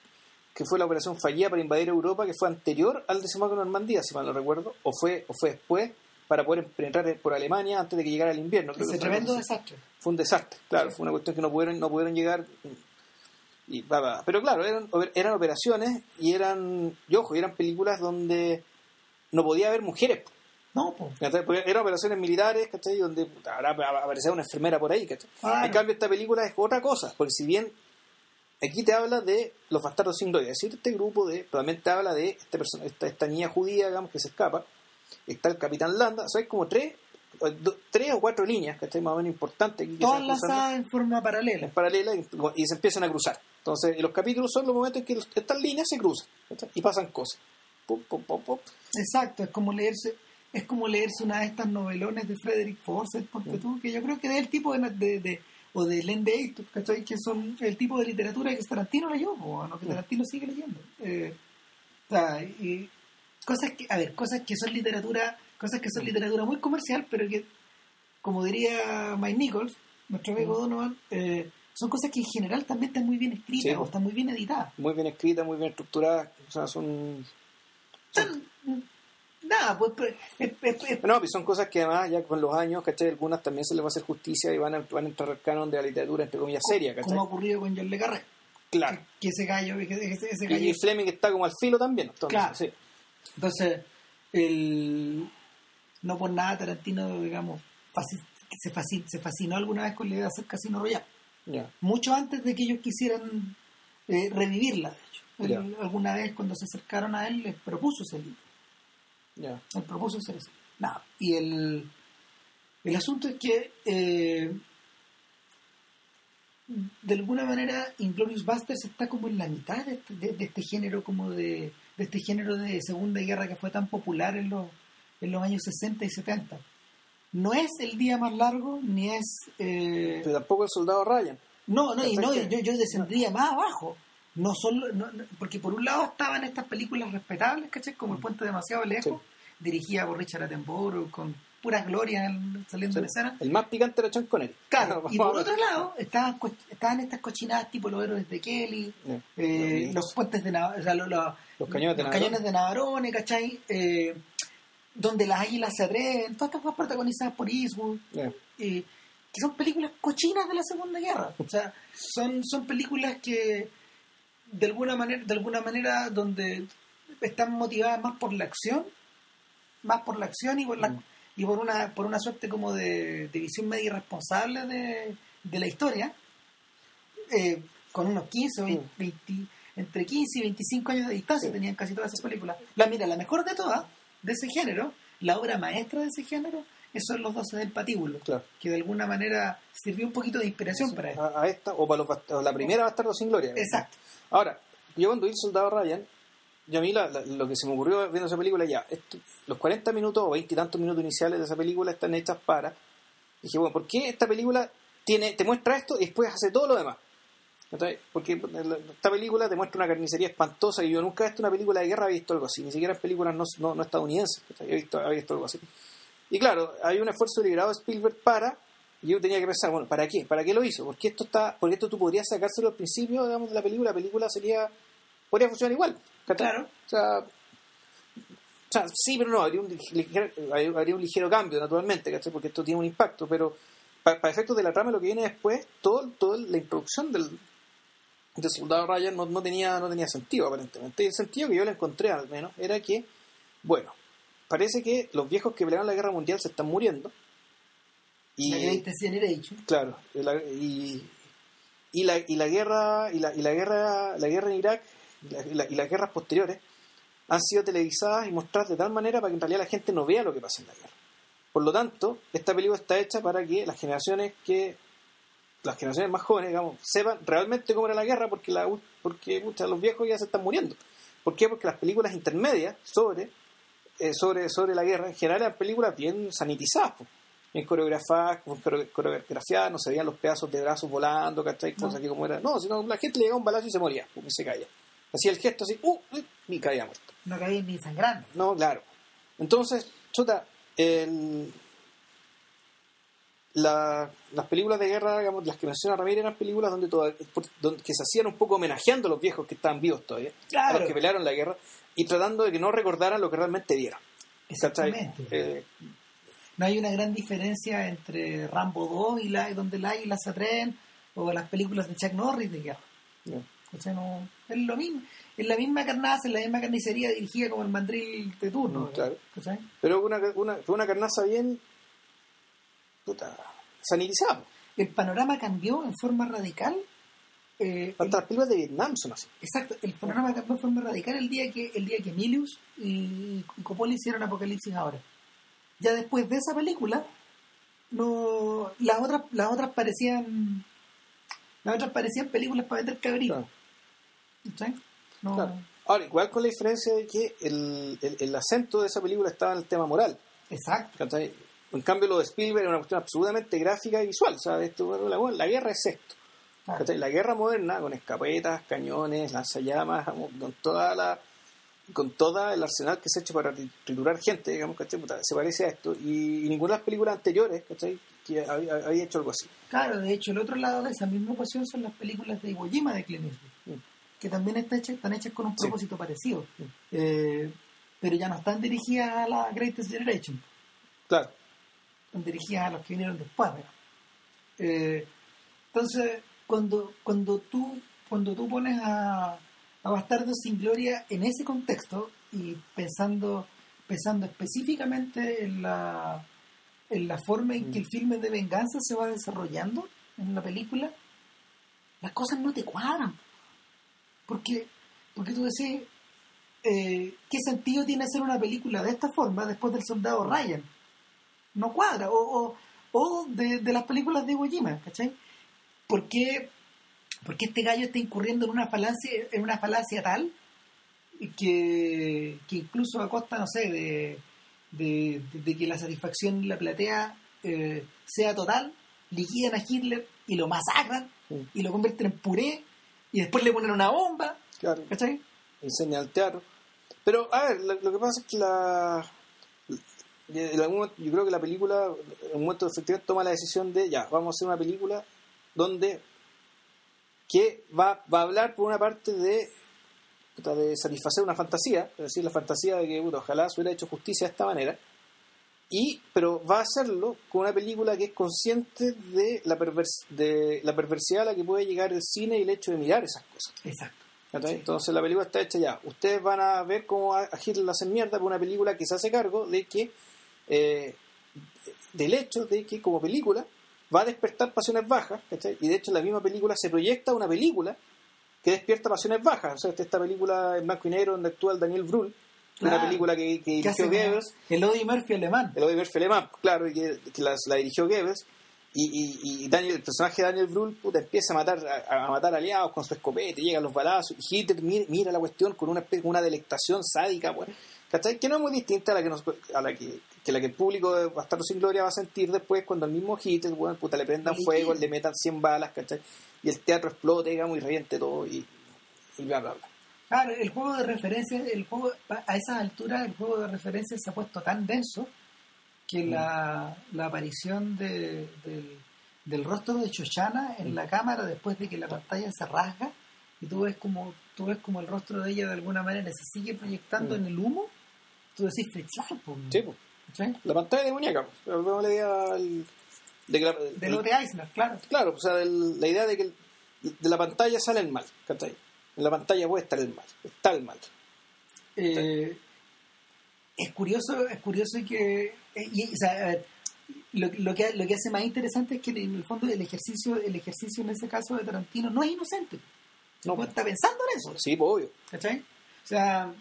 fue la operación fallida para invadir Europa, que fue anterior al desembarco en Normandía, si mal no recuerdo, o fue, o fue después, para poder penetrar por Alemania antes de que llegara el invierno. Ese fue tremendo desastre. Fue un desastre, claro, fue una cuestión que no pudieron, no pudieron llegar. Y, va, va. Pero claro, eran, eran operaciones y eran, y ojo, eran películas donde no podía haber mujeres. No, pues. eran operaciones militares, ¿cachai? Donde habrá aparecía una enfermera por ahí, ¿cachai? Claro. En cambio, esta película es otra cosa, porque si bien aquí te habla de los bastardos sin gloria, es decir, este grupo de, pero también te habla de este persona, esta, esta niña judía, digamos, que se escapa, está el capitán Landa, o sea, hay como tres, do- tres o cuatro líneas, ¿cachai? Más o menos importantes. aquí Todas lanzadas en forma paralela. en paralela y, y se empiezan a cruzar. Entonces, los capítulos son los momentos en que los- estas líneas se cruzan ¿cachai? y pasan cosas. Pum, pum, pum, pum. Exacto, es como leerse es como leerse una de estas novelones de Frederick Forsyth, ponte tú, que yo creo que es el tipo de, de, de- o de Len Deighton, ¿cachai? Que son el tipo de literatura que Tarantino leyó, o no, que Tarantino sigue leyendo. Eh, o sea, y cosas que, a ver, cosas que son literatura, cosas que son literatura muy comercial, pero que, como diría Mike Nichols, nuestro amigo Donovan, eh, son cosas que en general también están muy bien escritas Sí. o están muy bien editadas. Muy bien escritas, muy bien estructuradas. O sea, son. Son- nada, pues, pues, es- es- es- No, pues son cosas que además, ya con los años, ¿cachai? Algunas también se les va a hacer justicia y van a, van a entrar al canon de la literatura, entre comillas, seria, ¿cachai? como ha ocurrido con John Le Carré. Claro. que ese gallo, que ese, ese Y, gallo. y Fleming está como al filo también. Entonces, Claro. sí. Entonces, el, no por nada Tarantino, digamos, se, fasci- se fascinó alguna vez con la idea de hacer Casino Royale. Ya. Mucho antes de que ellos quisieran eh, revivirla, de hecho. Él, alguna vez cuando se acercaron a él les propuso ese libro. Él propuso hacer eso. Nada. Y el, el asunto es que eh, de alguna manera Inglorious Basterds está como en la mitad de este, de- de este género como de, de este género de segunda guerra que fue tan popular en los, en los años 60 y 70 no es el día más largo ni es eh, Pero tampoco el soldado Ryan. no no y no yo, yo descendría más abajo no solo no- no- porque por un lado estaban estas películas respetables ¿cachai? como El Puente Demasiado Lejos dirigida por Richard Attenborough con puras glorias en- saliendo en escena El más picante era Sean Connery. Claro, y por otro lado estaban, estaban estas cochinadas tipo los héroes de Kelly, eh, Los- puentes de Nav- o sea, lo- lo- Los cañones de los Navarone. cañones de Navarone, ¿cachai? Eh, donde las águilas se atreven, todas estas cosas protagonizadas por Eastwood, eh, que son películas cochinas de la Segunda Guerra. O sea, son, son películas que de alguna manera, de alguna manera donde están motivadas más por la acción, más por la acción y por la Mm. y por una, por una suerte como de, de visión media irresponsable de, de la historia, eh, con unos 15 o 20, Mm. 20 entre 15 y 25 años de distancia tenían casi todas esas películas. La mira, la mejor de todas, de ese género, la obra maestra de ese género, eso son los 12 del patíbulo, Claro. que de alguna manera sirvió un poquito de inspiración para eso. A, a esta, o para los o la primera Bastardo sin Gloria. Exacto. Ahora, yo cuando vi el soldado Ryan, yo a mí la- lo que se me ocurrió viendo esa película ya, los 40 minutos o 20 y tantos minutos iniciales de esa película están hechas para. Dije, bueno, ¿por qué esta película tiene te muestra esto y después hace todo lo demás? ¿Cachai? Porque esta película te muestra una carnicería espantosa y yo nunca he visto una película de guerra, he visto algo así, ni siquiera en películas no, no, no estadounidenses, he visto, he visto algo así. Y claro, hay un esfuerzo deliberado de Spielberg para, yo tenía que pensar, bueno, ¿para qué? ¿Para qué lo hizo? Porque esto está, porque esto tú podrías sacárselo al principio, digamos, de la película, la película sería, podría funcionar igual. Claro. O sea, o sea, sí, pero no, habría un, ligero, habría un ligero cambio, naturalmente, ¿cachai? Porque esto tiene un impacto, pero para, efectos de la trama, lo que viene después, todo, todo la introducción del, de Soldado Ryan no, no tenía no tenía sentido aparentemente. Y el sentido que yo le encontré al menos era que, bueno, parece que los viejos que pelearon la guerra mundial se están muriendo. Y, la Greatest Generation. Claro, y, y, la, y la guerra y la, y la guerra la guerra en Irak y, la, y las guerras posteriores han sido televisadas y mostradas de tal manera para que en realidad la gente no vea lo que pasa en la guerra. Por lo tanto, esta película está hecha para que las generaciones que las generaciones más jóvenes, digamos, sepan realmente cómo era la guerra porque la porque los viejos ya se están muriendo. ¿Por qué? Porque las películas intermedias sobre eh, sobre sobre la guerra en general eran películas bien sanitizadas, bien coreografadas, coreografiadas, no se veían los pedazos de brazos volando, ¿cachai? Cosas que como era. No, sino la gente le llegaba un balazo y se moría, y se caía. Hacía el gesto así, ¡uh! y caía muerto. No caía ni sangrando. No, claro. Entonces, chuta, el, las películas de guerra, digamos, las que menciona Ramírez, eran películas donde, donde, que se hacían un poco homenajeando a los viejos que estaban vivos todavía, a los que pelearon la guerra, y tratando de que no recordaran lo que realmente vieron. Exactamente. Eh, no hay una gran diferencia entre Rambo 2 y la, donde la y se atreven, o las películas de Chuck Norris de guerra. O sea, no, es lo mismo. Es la misma carnaza, es la misma carnicería dirigida como el mandril de turno. Claro. Pero una, una, una carnaza bien puta, sanitizada. El panorama cambió en forma radical. Eh, las películas de Vietnam son así. Exacto, el panorama cambió en forma radical el día que el día que Milius y Coppola hicieron Apocalipsis ahora. Ya después de esa película, no las otras las otras parecían las otras parecían películas para vender cabritos. Ahora, igual con la diferencia de que el, el, acento de esa película estaba en el tema moral. Exacto. En cambio, lo de Spielberg es una cuestión absolutamente gráfica y visual. Esto, la, la guerra es esto. La guerra moderna, con escapetas, cañones, lanzallamas, con toda la con todo el arsenal que se ha hecho para triturar gente, digamos, se parece a esto. Y, ninguna de las películas anteriores que había, hecho algo así. Claro, de hecho, el otro lado de esa misma ecuación son las películas de Iwo Jima de Clint mm. que también están hechas, están hechas con un propósito parecido. Mm. Eh, pero ya no están dirigidas a la Greatest Generation. Claro dirigidas a los que vinieron después. Eh, entonces, cuando, cuando, tú, cuando tú pones a, a Bastardo sin Gloria en ese contexto y pensando, pensando específicamente en la, en la forma en que el mm. filme de venganza se va desarrollando en la película, las cosas no te cuadran. Porque, porque tú decís, eh, ¿qué sentido tiene hacer una película de esta forma después del soldado Ryan? no cuadra. O, o, de, las películas de Iwo Jima, ¿cachai? ¿Por qué, porque este gallo está incurriendo en una falacia, en una falacia tal que, que incluso a costa, no sé, de, de, que la satisfacción la platea eh, sea total, liquidan a Hitler y lo masacran y lo convierten en puré y después le ponen una bomba. Claro. ¿Cachai? Enseña al teatro. Pero, a ver, lo, lo, que pasa es que la, yo creo que la película, en un momento efectivamente toma la decisión de, ya, vamos a hacer una película donde que va, va a hablar por una parte de, de satisfacer una fantasía, es decir, la fantasía de que ojalá se hubiera hecho justicia de esta manera, y pero va a hacerlo con una película que es consciente de la, de la perversidad a la que puede llegar el cine y el hecho de mirar esas cosas. Exacto. Entonces la película está hecha ya. Ustedes van a ver cómo a Hitler la hacen mierda por una película que se hace cargo de que eh, del hecho de que como película va a despertar pasiones bajas, y de hecho en la misma película se proyecta una película que despierta pasiones bajas, o sea, esta película en blanco y negro donde actúa el Daniel Brühl, una película que, dirigió Goebbels. El Eddie Murphy alemán. El Eddie Murphy alemán, claro, y que, la, dirigió Goebbels. Y, y, Daniel, el personaje de Daniel Brühl puta, empieza a matar a, matar aliados con su escopete, llegan los balazos, y Hitler mira, la cuestión con una, una delectación sádica, bueno, ¿cachai? Que no es muy distinta a la que, nos, a la que que la que el público de Bastardo sin Gloria va a sentir después cuando el mismo Hitler, bueno, puta, le prendan fuego, le metan 100 balas, ¿cachai? Y el teatro explote, digamos, y reviente todo y, bla, bla, bla. Claro, el juego de referencia, el juego, a esa altura el juego de referencia se ha puesto tan denso que mm. la, la, aparición de, del, rostro de Chochana en mm. la cámara después de que la pantalla se rasga y tú ves como tú ves como el rostro de ella de alguna manera se sigue proyectando mm. en el humo, tú decís, claro, sí, pues. La pantalla demoníaca. la idea de, lo de Eisner, claro. Claro, o sea, la idea de que de la pantalla sale el mal, ¿cachai? En la pantalla puede estar el mal, está el mal. Eh, es curioso, es curioso que, eh, y, o sea, a ver, lo, lo que lo que hace más interesante es que en el fondo el ejercicio, el ejercicio en ese caso de Tarantino no es inocente. No. Está pensando en eso. Sí, pues, obvio. ¿Cachai? O sea,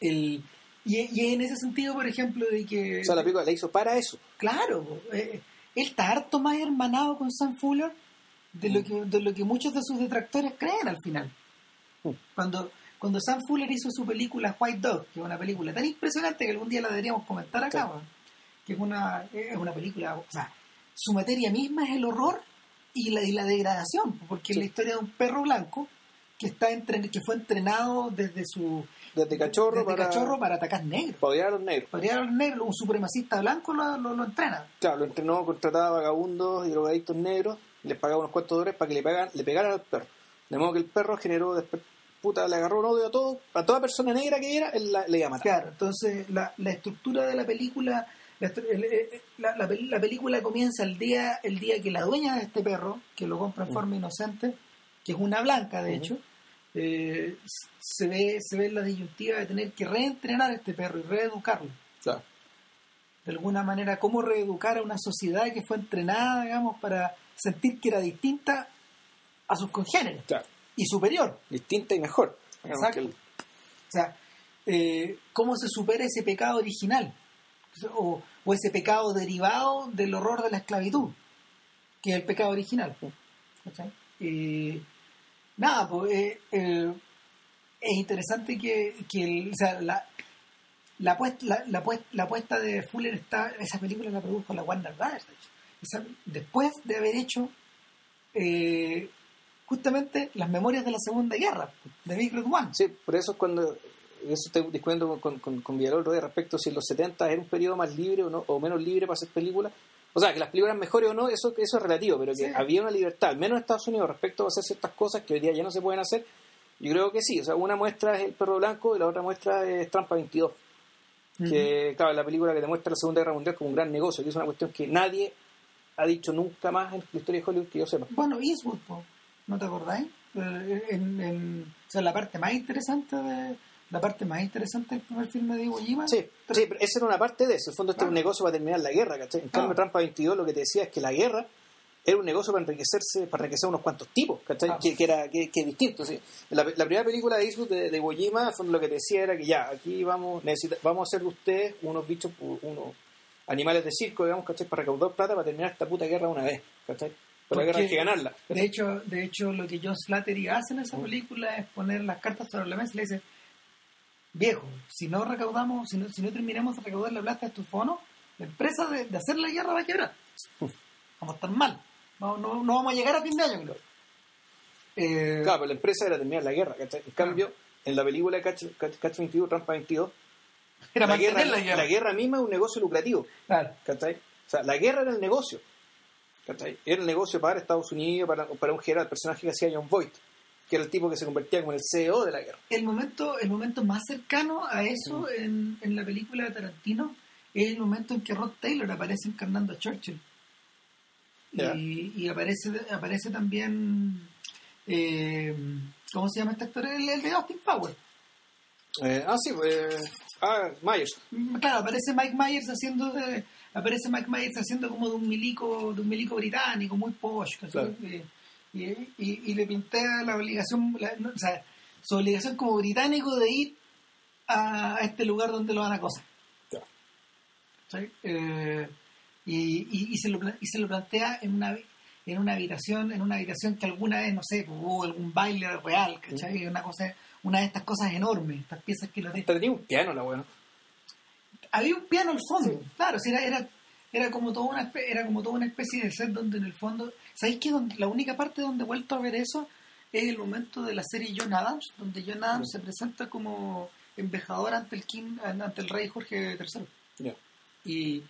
el, y, y en ese sentido, por ejemplo, de que... O sea, la película la hizo para eso. Claro, eh, él está harto más hermanado con Sam Fuller de lo que, de lo que muchos de sus detractores creen al final. Mm. Cuando, cuando Sam Fuller hizo su película White Dog, que es una película tan impresionante que algún día la deberíamos comentar acá, Sí. que es una, es una película, o sea, su materia misma es el horror y la, y la degradación, porque es Sí. la historia de un perro blanco que está entren- que fue entrenado desde su Desde cachorro desde para, cachorro para atacar negros. para odiar a los negros. Para llegar a los negros, un supremacista blanco lo, lo, lo entrena. Claro, lo entrenó, contrataba vagabundos y drogadictos negros, les pagaba unos cuantos dólares para que le, pegan, le pegaran al perro. De modo que el perro generó, después, puta, le agarró un odio a todo, a toda persona negra que era, él la- le iba a matar. Claro, entonces la, la estructura de la película, la, el- la, la pel- la película comienza el día el día que la dueña de este perro, que lo compra en Mm. forma inocente, que es una blanca de hecho, eh, se ve se ve la disyuntiva de tener que reentrenar a este perro y reeducarlo. Claro. De alguna manera, cómo reeducar a una sociedad que fue entrenada, digamos, para sentir que era distinta a sus congéneres Claro. y superior. Distinta y mejor. Exacto. el- O sea, eh, ¿cómo se supera ese pecado original? O, o ese pecado derivado del horror de la esclavitud, que es el pecado original. Eh, nada, pues eh, es interesante que, que el- o sea, la, la, puest- la, la puest- la apuesta de Fuller está, esa película la produjo la Warner Brothers, después de haber hecho eh, justamente las memorias de la Segunda Guerra, de Big Red One. Sí, por eso es cuando eso estoy discutiendo con, con, con respecto si en los 70 era un periodo más libre o, no, o menos libre para hacer películas. O sea, que las películas mejores o no, eso, eso es relativo, pero que Sí. había una libertad, al menos en Estados Unidos, respecto a hacer ciertas cosas que hoy día ya no se pueden hacer. Yo creo que sí. O sea, una muestra es El Perro Blanco y la otra muestra es Trampa 22. Que, claro, la película que te muestra la Segunda Guerra Mundial como un gran negocio, que es una cuestión que nadie ha dicho nunca más en la historia de Hollywood que yo sepa. Bueno, Eastwood, ¿no te acordáis? Eh, En, en- o sea, la parte más interesante de la parte más interesante del primer filme de Iwo Jima. Sí, sí, pero esa era una parte de eso. En el fondo, este es un negocio para terminar la guerra, ¿cachai? En cambio. Trampa 22 lo que te decía es que la guerra era un negocio para enriquecerse, para enriquecer a unos cuantos tipos, ¿cachai? Que, que era que, que distinto, ¿sí? La, la primera película de Eastwood de, de Iwo Jima, en el fondo, lo que te decía era que ya, aquí vamos, necesita, vamos a hacer de ustedes unos bichos, unos animales de circo, digamos, ¿cachai? Para recaudar plata para terminar esta puta guerra una vez, ¿cachai? Pero la guerra hay que ganarla. De hecho, de hecho, lo que John Slattery hace en esa película es poner las cartas sobre la mesa y le dice, viejo, si no recaudamos, si no, si no terminamos de recaudar la plata de estos bonos, la empresa de, de hacer la guerra va a quebrar. Vamos a estar mal. No, no, no vamos a llegar a fin de año, creo. Eh, Claro, pero la empresa era terminar la guerra, ¿cachai? En cambio, en la película de Catch, Catch- Catch 22, Trampa 22, era la guerra, la guerra. la guerra misma es un negocio lucrativo. Claro. ¿cachai? O sea, la guerra era el negocio. ¿cachai? Era el negocio para Estados Unidos, para, para un general, el personaje que hacía John Voight, que era el tipo que se convertía como el CEO de la guerra. el momento el momento más cercano a eso en, en la película de Tarantino es el momento en que Rod Taylor aparece encarnando a Churchill y, y aparece aparece también eh, ¿cómo se llama este actor? el, el de Austin Powers Eh, ah, sí, pues. Ah, Myers. Mm, claro aparece Mike Myers haciendo de, aparece Mike Myers haciendo como de un milico de un milico británico muy posh. Claro. Eh, y, y- y le plantea la obligación la- no, o sea su obligación como británico de ir a, a este lugar donde lo van a acosar Ya. ¿sí? Eh, y, y- se lo, y se lo plantea en una en una habitación en una habitación que alguna vez no sé pues, hubo algún baile real ¿cachai? una cosa una de estas cosas enormes estas piezas que lo de- Tenía un piano, la bueno. había un piano al fondo claro era, era era como toda una espe- era como toda una especie de set donde en el fondo ¿sabéis que la única parte donde he vuelto a ver eso es el momento de la serie John Adams donde John Adams se presenta como embajador ante el king ante el rey Jorge III y,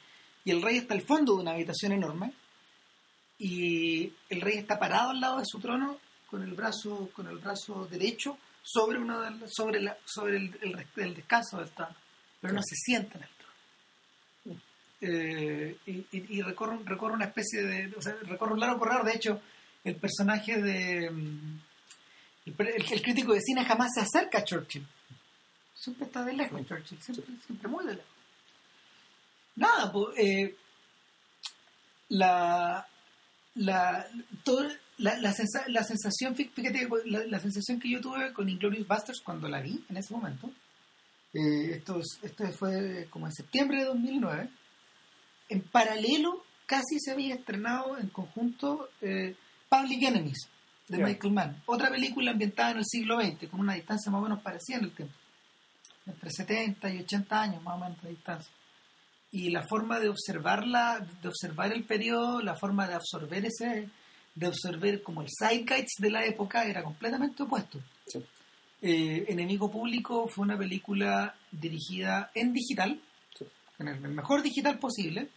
y el rey está al fondo de una habitación enorme y el rey está parado al lado de su trono con el brazo con el brazo derecho sobre del- sobre la, sobre el, el, el descanso del trono pero no se sienta en el trono Eh, y, y- y recorre, recorre una especie de o sea, recorre un largo corredor de hecho el personaje de... mm, El, el- el crítico de cine jamás se acerca a Churchill. Siempre está de lejos Churchill, siempre, siempre muy de lejos. Nada, pues... eh, la... La, todo- la, la, sensa- la sensación, fí- fíjate, que la, la sensación que yo tuve con Inglourious Basterds cuando la vi en ese momento, eh, esto, es- esto fue como en septiembre de 2009, en paralelo casi se había estrenado en conjunto eh, Public Enemies de. Michael Mann, otra película ambientada en el siglo XX, con una distancia más o menos parecida en el tiempo, entre 70 y 80 años más o menos de distancia. Y la forma de observarla, de observar el periodo, la forma de absorber ese, de absorber como el zeitgeist de la época era completamente opuesto. Sí. Eh, Enemigo Público fue una película dirigida en digital. En el mejor digital posible,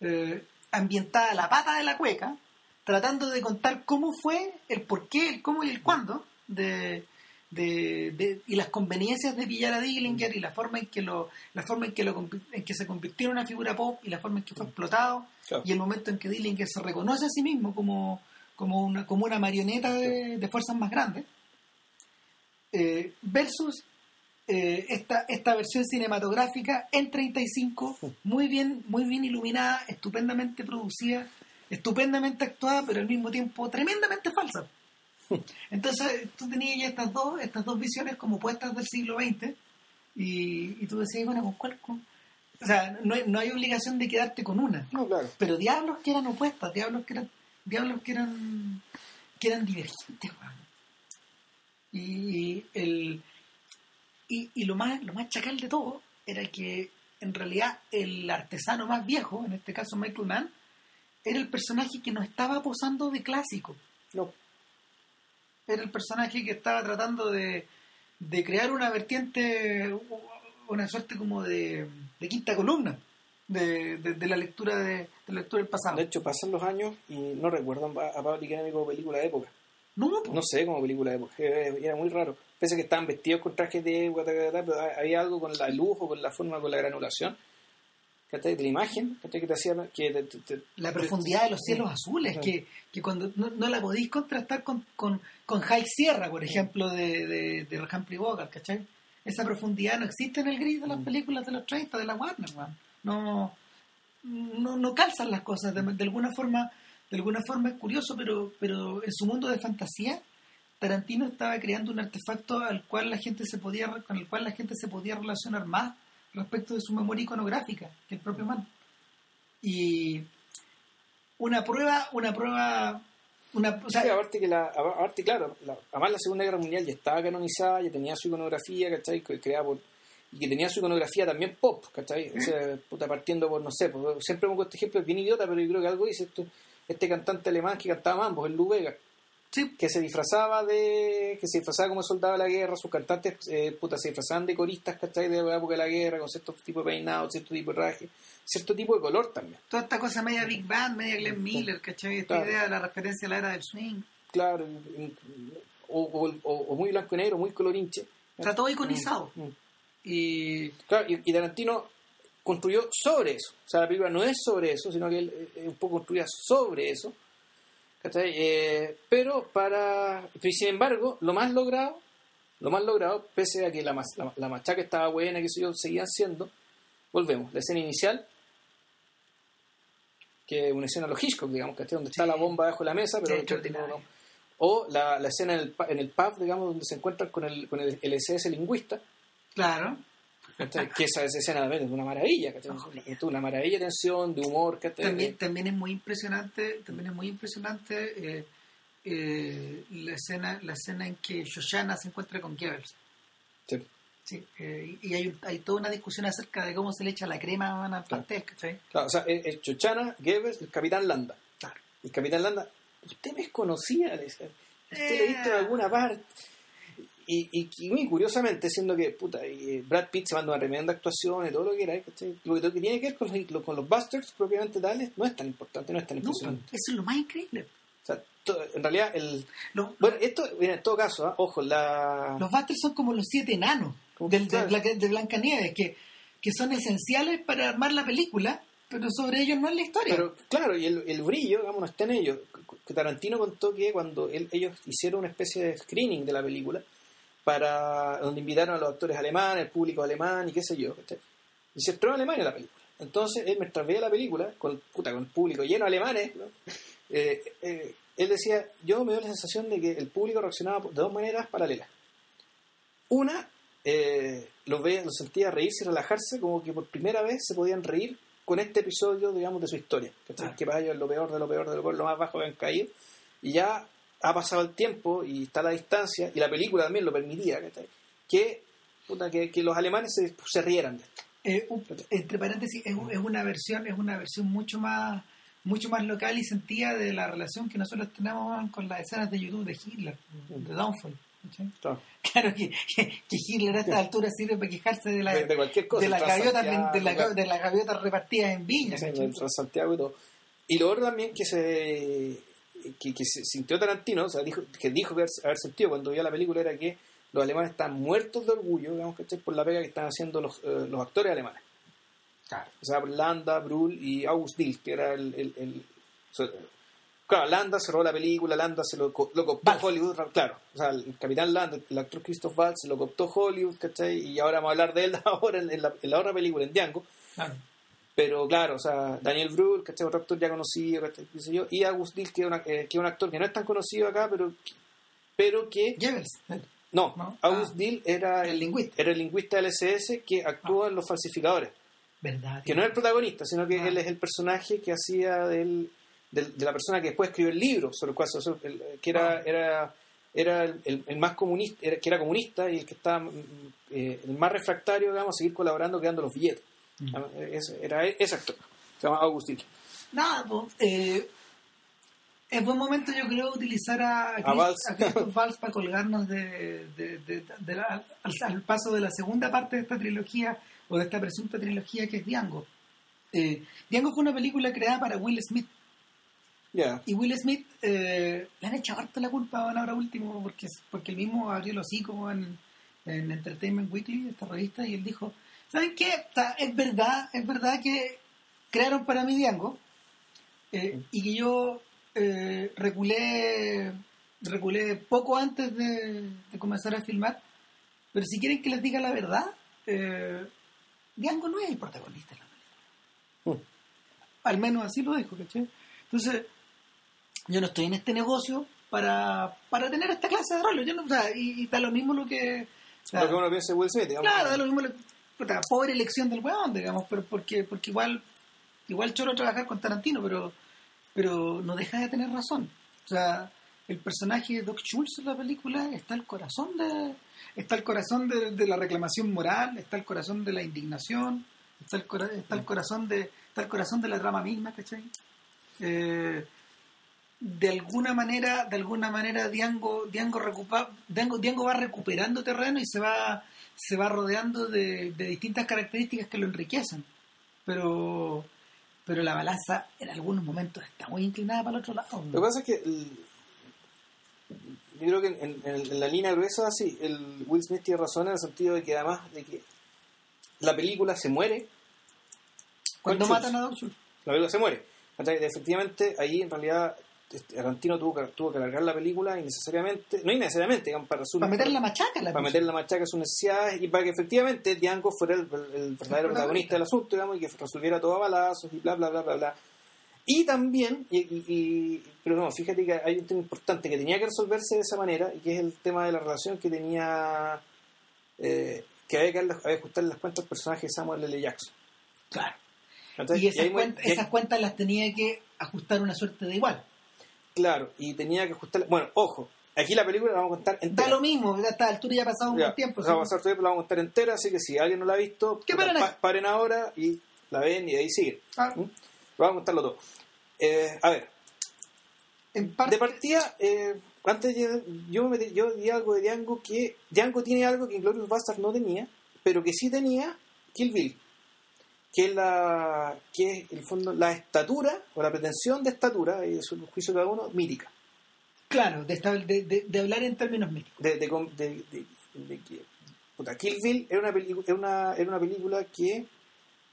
eh, ambientada a la pata de la cueca, tratando de contar cómo fue, el por qué, el cómo y el cuándo, de, de- de- y las conveniencias de pillar a Dillinger y la forma en que lo, la forma en que lo en que se convirtió en una figura pop y la forma en que fue explotado Claro. y el momento en que Dillinger se reconoce a sí mismo como, como, una, como una marioneta de, de fuerzas más grandes, eh, versus eh, esta, esta versión cinematográfica en 35, muy bien, muy bien iluminada, estupendamente producida, estupendamente actuada, pero al mismo tiempo tremendamente falsa. Entonces tú tenías ya estas dos, estas dos visiones como puestas del siglo XX y, y tú decías, bueno, ¿con cuál? con-?" O sea, no hay, no hay obligación de quedarte con una No, claro. pero diablos que eran opuestas, diablos que eran, diablos que eran, que eran divergentes, weón. Y el y, y lo más lo más chacal de todo era que en realidad el artesano más viejo, en este caso Michael Mann, era el personaje que no estaba posando de clásico. No. Era el personaje que estaba tratando de, de crear una vertiente, una suerte como de, de quinta columna de, de- la lectura de, la lectura del pasado. De hecho, pasan los años y no recuerdan a como película de época. No, sé, como película de época. Era, muy raro. Pese a que estaban vestidos con trajes de ta, pero había algo con la luz o con la forma, con la granulación de la imagen que te hacía. Que te- la profundidad de los cielos azules, Sí. que, que cuando no, no la podéis contrastar con, con, con High Sierra, por ejemplo, de, de, de Humphrey Bogart, ¿cachai? Esa profundidad no existe en el gris de las Mm. películas de los 30 de la Warner, weón. No, no, no calzan las cosas. De, de alguna forma de alguna forma es curioso, pero, pero en su mundo de fantasía, Tarantino estaba creando un artefacto al cual la gente se podía, con el cual la gente se podía relacionar más respecto de su memoria iconográfica que el propio man. Y una prueba, una prueba, una, o aparte que aparte, claro, la, además la Segunda Guerra Mundial ya estaba canonizada, ya tenía su iconografía, ¿cachai? Que por, y que tenía su iconografía también pop, ¿cachai? O sea, puta, partiendo por, no sé, pues, siempre pongo este ejemplo, es bien idiota, pero yo creo que algo dice esto, este cantante alemán que cantaba mambos, el Lou Vega, sí, que se disfrazaba de, que se disfrazaba como soldado de la guerra, sus cantantes, eh, puta, se disfrazaban de coristas, ¿cachai? De la época de la guerra, con cierto tipo de peinado, cierto tipo de traje, cierto tipo de color también. toda esta cosa media Big Band, media Glenn Miller, ¿cachai? Esta Claro. idea de la referencia a la era del swing. Claro, o, o, o- o muy blanco y negro, muy colorinche. Está todo iconizado. Mm, mm. Y Claro, y, y Tarantino construyó sobre eso. O sea, la película no es sobre eso, sino que él eh, es un poco construida sobre eso. Eh, pero para. pero sin embargo, lo más logrado, lo más logrado, pese a que la, la, la machaca estaba buena, que yo, seguían siendo, volvemos. La escena inicial, que es una escena lo Hitchcock, digamos, ¿cachai? Donde está la bomba bajo la mesa, pero Sí, no- no- o la, la escena en el, en el pub, digamos, donde se encuentran con el, con el, el SS lingüista, claro. Que esa, esa escena también es una maravilla. Es una maravilla de tensión, de humor, ¿cachai? también, también es muy impresionante, también es muy impresionante eh, eh, la escena, la escena en que Shoshana se encuentra con Goebbels. Sí. Sí, eh, y hay, hay toda una discusión acerca de cómo se le echa la crema al pastel, ¿cachai? Claro, o sea, el Chochana, Goebbels, el Capitán Landa. Claro. El Capitán Landa, usted me conocía, le decía, usted lo ha visto en Eh. alguna parte. Y, y, y muy curiosamente, siendo que puta, y, Brad Pitt se manda una tremenda actuación y todo lo que era, ¿cachai? lo, que, lo que tiene que ver con los, con los Bastards propiamente tales no es tan importante, no es tan No, impresionante. eso es lo más increíble. O sea, to- en realidad, el. Bueno, esto, mira, en todo caso, ¿ah? ojo, la. los Bastards son como los siete enanos del, de. Blanca- de Blancanieves, que, que son esenciales para armar la película, pero sobre ellos no es la historia. Pero claro, y el, el brillo, digamos, no está en ellos. que Tarantino contó que cuando él- ellos hicieron una especie de screening de la película, para donde invitaron a los actores alemanes, el público alemán y qué sé yo, ¿cachai? y se estrenó en Alemania la película. Entonces, él mientras veía la película, con, puta, con el público lleno de alemanes, ¿no? Eh, eh, él decía, yo me dio la sensación de que el público reaccionaba de dos maneras paralelas. Una, eh, los, ve, los sentía reírse y relajarse como que por primera vez se podían reír con este episodio, digamos, de su historia. ¿cachai? Claro. Que para ellos es lo peor de lo peor de lo peor, lo más bajo que han caído. Y ya ha pasado el tiempo y está la distancia, y la película también lo permitía. Que, puta, que, que los alemanes se, se rieran de esto. Eh, un- entre paréntesis, es, es una versión, es una versión mucho más mucho más local y sentida de la relación que nosotros tenemos con las escenas de YouTube de Hitler, de Downfall. ¿cachai? Claro. Claro que, que, que Hitler a esta altura sirve para quejarse de, la, De, de cualquier cosa. de las gaviotas de, la- de las gaviotas repartidas en Viña. Sí, y todo. Y lo otro también que se que, que se sintió Tarantino, o sea, dijo, que dijo haber, haber sentido cuando vio la película era que los alemanes están muertos de orgullo, digamos, ¿cachai? por la pega que están haciendo los, eh, los actores alemanes. Claro. O sea, Landa, Brühl y August Dill, que era el... el, el- o sea, claro, Landa cerró la película, Landa se lo, lo cooptó. Hollywood, claro. O sea, el capitán Landa, el actor Christoph Waltz, se lo cooptó Hollywood, ¿cachai? Y ahora vamos a hablar de él ahora en, en la, en la otra película, en Django. Claro. Pero claro, o sea, Daniel Brühl, ¿cachai? Otro actor ya conocido. Qué sé yo, y August Dill, que es, una- eh, que es un actor que no es tan conocido acá, pero, pero que... El, No, No. August Ah. Dill era el lingüista. era el lingüista del SS que actúa en Los Falsificadores. ¿Verdad? Que no es el protagonista, sino que Ah. él es el personaje que hacía del, del- de la persona que después escribió el libro sobre el cual se- sobre el- que era, Ah. era, era el, más comunista, era- que era comunista y el que estaba mm, eh, el más refractario, digamos, a seguir colaborando, creando los billetes. Mm. Ah, ese- era ese actor. Se llama August Dill. Nada, pues, eh, es buen momento yo creo utilizar a, a, Chris- Valls. a Christoph Valls para colgarnos de, de- de- de la- al, al paso de la segunda parte de esta trilogía o de esta presunta trilogía que es Django. Eh, Django fue una película creada para Will Smith y Will Smith eh, le han echado harto la culpa ahora último porque, porque él mismo abrió los hocico en, en Entertainment Weekly, esta revista, y él dijo, ¿saben qué? Es verdad, es verdad que crearon para mí Django eh, y que yo eh, reculé, reculé poco antes de, de comenzar a filmar, pero si quieren que les diga la verdad, eh, Django no es el protagonista de la película. Al menos así lo dijo, ¿cachai? Entonces, yo no estoy en este negocio para, para tener esta clase de roles. Yo no, o sea, y, y da lo mismo lo que... o sea, lo que uno piensa Will Smith, digamos. Claro, da lo mismo. lo- puta, pobre elección del weón, digamos, pero porque, porque igual, igual choro trabajar con Tarantino, pero, pero no deja de tener razón. O sea, el personaje de Doc Schultz en la película está el corazón de, está el corazón de, de la reclamación moral, está el corazón de la indignación, está el, cora- está el corazón de, está el corazón de la trama misma, ¿cachai? Eh, de alguna manera, de alguna manera Diango, Diango, recupa- Diango, Diango va recuperando terreno y se va, se va rodeando de, de distintas características que lo enriquecen. Pero, pero la balanza en algunos momentos está muy inclinada para el otro lado. Lo que pasa es que el- yo creo que en, en- en la línea gruesa, sí, el Will Smith tiene razón en el sentido de que además de que la película se muere, Cuando matan a Doc la película se muere. Efectivamente, ahí en realidad Tarantino tuvo que, tuvo que alargar la película innecesariamente, no innecesariamente, digamos, para, su, Para meter la machaca. La para meter la machaca a sus necesidades y para que efectivamente Django fuera el, el verdadero protagonista del asunto, digamos, y que resolviera todo a balazos y bla, bla, bla, bla, bla. Y también, y, y- y- pero no, fíjate que hay un tema importante que tenía que resolverse de esa manera, y que es el tema de la relación que tenía, eh, que había que, darle- había que ajustarle las cuentas al personaje de Samuel L. Jackson. Claro. Y esas, ahí cuentas, esas cuentas las tenía que ajustar una suerte de igual. Claro, y tenía que ajustarle, bueno, ojo, aquí la película la vamos a contar Da entera. lo mismo, a esta altura ya ha pasado un Ya, buen tiempo. ¿sí? vamos a todo, la vamos a contar entera, así que si alguien no la ha visto, paren pa- paren ahora y la ven y ahí siguen. Ah, ¿Mm? Vamos a contarlo todo. Eh, a ver, en parte, de partida, eh, antes yo, yo, me- yo di algo de Django que Django tiene algo que Inglourious Basterds no tenía, pero que sí tenía Kill Bill, que es la que es el fondo la estatura o la pretensión de estatura, y es un juicio de cada uno, mítica. claro, de, de, de- hablar en términos míticos. de, de, que puta, Kill Bill era una, era una, era una película que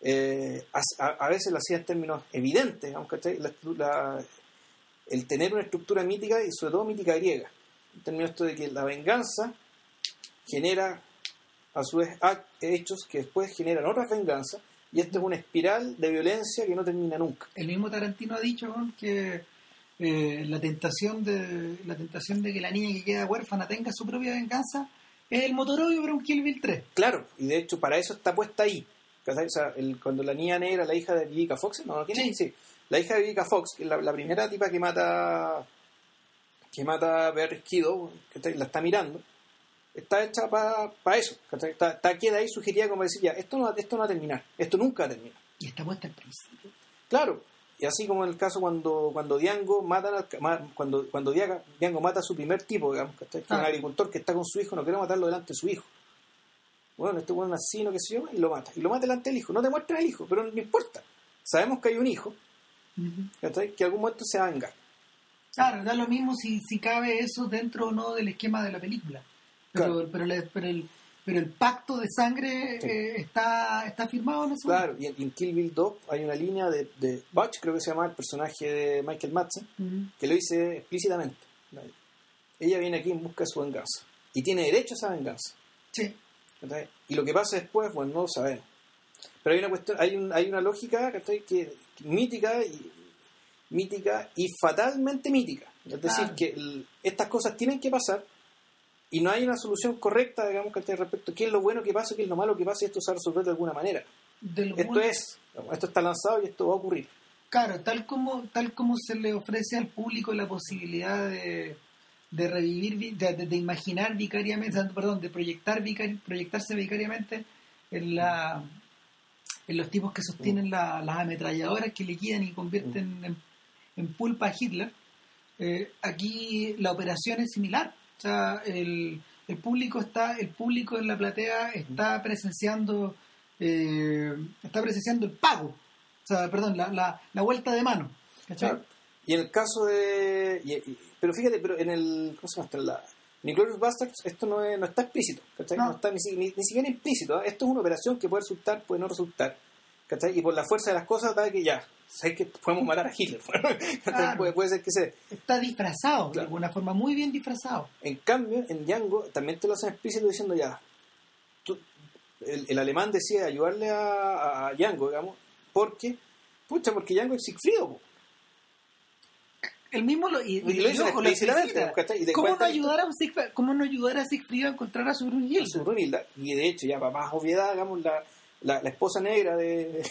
eh, a, veces la hacía en términos evidentes, ¿cachai? La- la- el tener una estructura mítica y sobre todo mítica griega. En términos esto de que la venganza genera a su vez hechos que después generan otras venganzas y esto es una espiral de violencia que no termina nunca. El mismo Tarantino ha dicho que eh, la tentación de la tentación de que la niña que queda huérfana tenga su propia venganza es el motor obvio para un Kill Bill 3. Claro, y de hecho para eso está puesta ahí. ¿Cachai? O sea, el- cuando la niña negra, la hija de Vivica Fox, ¿no? ¿Quién es? Sí. La hija de Vivica Fox, que es la, la primera tipa que mata que mata a Beatriz Kiddo, ¿cachai? la está mirando, está hecha para eso. ¿cachai? Está, está queda ahí sugerida como decir, ya, esto no, va- esto no va a terminar, esto nunca va a terminar. Y está puesta al principio. Claro, y así como en el caso cuando cuando Diango mata cuando cuando Diango mata a su primer tipo, digamos. Que es un Ah. agricultor que está con su hijo, no quiere matarlo delante de su hijo. Bueno, este buen asesino, qué sé yo, y lo mata. Y lo mata delante del hijo. No te muestran el hijo, pero no importa. Sabemos que hay un hijo, ¿cachai? Que en algún momento se va a vengar. Claro, da lo mismo si, si cabe eso dentro o no del esquema de la película. Pero, Claro. pero, le- pero el, pero el pacto de sangre Sí. eh, está, está firmado en eso. Claro, y en, Kill Bill 2 hay una línea de, de Butch, creo que se llama el personaje de Michael Madsen, que lo dice explícitamente. Ella viene aquí en busca de su venganza. Y tiene derecho a esa venganza. Sí. Y lo que pasa después, bueno, no lo sabemos. Pero hay una cuestión, hay, un- hay una lógica ¿cachai? que mítica y mítica y fatalmente mítica. Es decir, que el- estas cosas tienen que pasar y no hay una solución correcta, digamos, ¿cachai? respecto a qué es lo bueno que pasa, qué es lo malo que pasa y esto se va a resolver de alguna manera. De Esto bueno- es, esto está lanzado y esto va a ocurrir. Claro, tal como, tal como se le ofrece al público la posibilidad de, de revivir, vi- de, imaginar vicariamente, perdón, de proyectar vicari- proyectarse vicariamente en la en los tipos que sostienen la- las ametralladoras que liquidan y convierten en, en pulpa a Hitler. Eh, aquí la operación es similar. O sea, el, el público está, el público en la platea está presenciando, eh, está presenciando el pago. O sea, perdón, la, la, la vuelta de mano. ¿cachai? Claro. Y en el caso de. y- y- pero fíjate, pero en el. ¿Cómo se llama? En la. Bastards, esto no, es- no está explícito, ¿cachai? No. No, está ni, ni- ni siquiera implícito. ¿eh? Esto es una operación que puede resultar, puede no resultar, ¿cachai? Y por la fuerza de las cosas, da que ya, sabes que podemos matar a Hitler, puede, puede ser que se. Está disfrazado, de alguna forma, muy bien disfrazado. En cambio, en Django también te lo hacen explícito diciendo ya. tú- el, el alemán decide ayudarle a, a Django, digamos, porque. Pucha, porque Django es Sigfrido. El mismo lo, y, Y te ¿Cómo no, ayudar a un Siegfried, ¿Cómo no ayudar a Siegfried a encontrar a su Brunhilda, y de hecho, ya para más obviedad, digamos, la, la, la esposa negra de.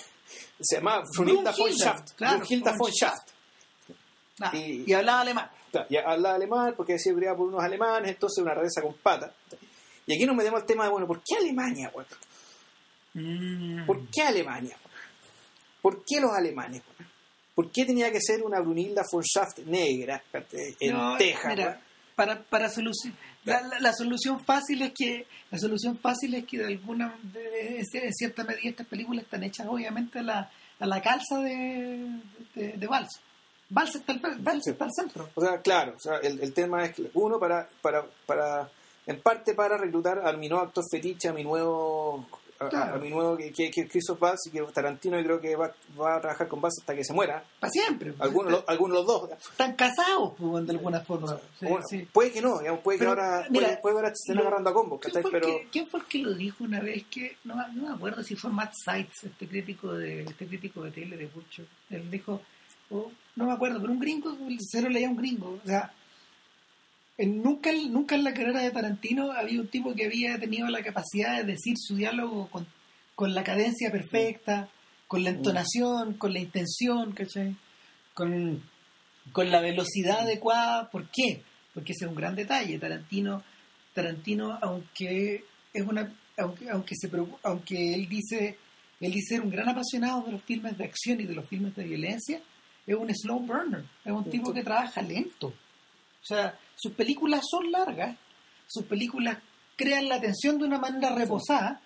se llama Brunhilda von Schaft. claro, Brunhilda von Schaft. Ah, Y- y, hablaba alemán. Ya hablaba alemán porque decía criada por unos alemanes, entonces una rareza con pata. Y aquí nos metemos al tema de, bueno, ¿por qué Alemania? Mm. ¿Por qué Alemania? ¿Por qué los alemanes? ¿Por qué tenía que ser una Brunilda von Schaft negra ¿cachai? en No, Texas? mira, para, para solución la, la- la solución fácil es que la solución fácil es que de alguna de, en cierta medida estas películas están hechas obviamente a la, a la calza de, de, de Valls. Está, está al centro. O sea, claro, o sea, el, el tema es que uno para, para, para, en parte para reclutar a mi nuevo actor fetiche, a mi nuevo, a, a- Claro. a mi nuevo que, que, que Christoph y que Tarantino yo creo que va, va a trabajar con Waltz hasta que se muera. Para siempre. Algunos, lo- algunos los dos. están casados pues, de alguna forma. Sí, Bueno, sí. Puede que no, digamos, puede que Pero, ahora, mira, puede, puede que ahora se estén lo- agarrando a combos, ¿Quién ¿cachai? fue, el Pero que, quién fue el que lo dijo una vez que no, me- no me acuerdo si fue Matt Seitz, este crítico de este crítico de tele de Butcher. Él dijo, oh, no me acuerdo, pero un gringo, el cero leía un gringo, o sea, en, nunca nunca en la carrera de Tarantino había un tipo que había tenido la capacidad de decir su diálogo con, con la cadencia perfecta, con la entonación, con la intención, ¿cachai? Con, con la velocidad adecuada. ¿Por qué? Porque ese es un gran detalle. Tarantino, Tarantino aunque es una, aunque, aunque se aunque él dice, él dice ser un gran apasionado de los filmes de acción y de los filmes de violencia, es un slow burner, es un tipo que trabaja lento. O sea, sus películas son largas, sus películas crean la atención de una manera reposada.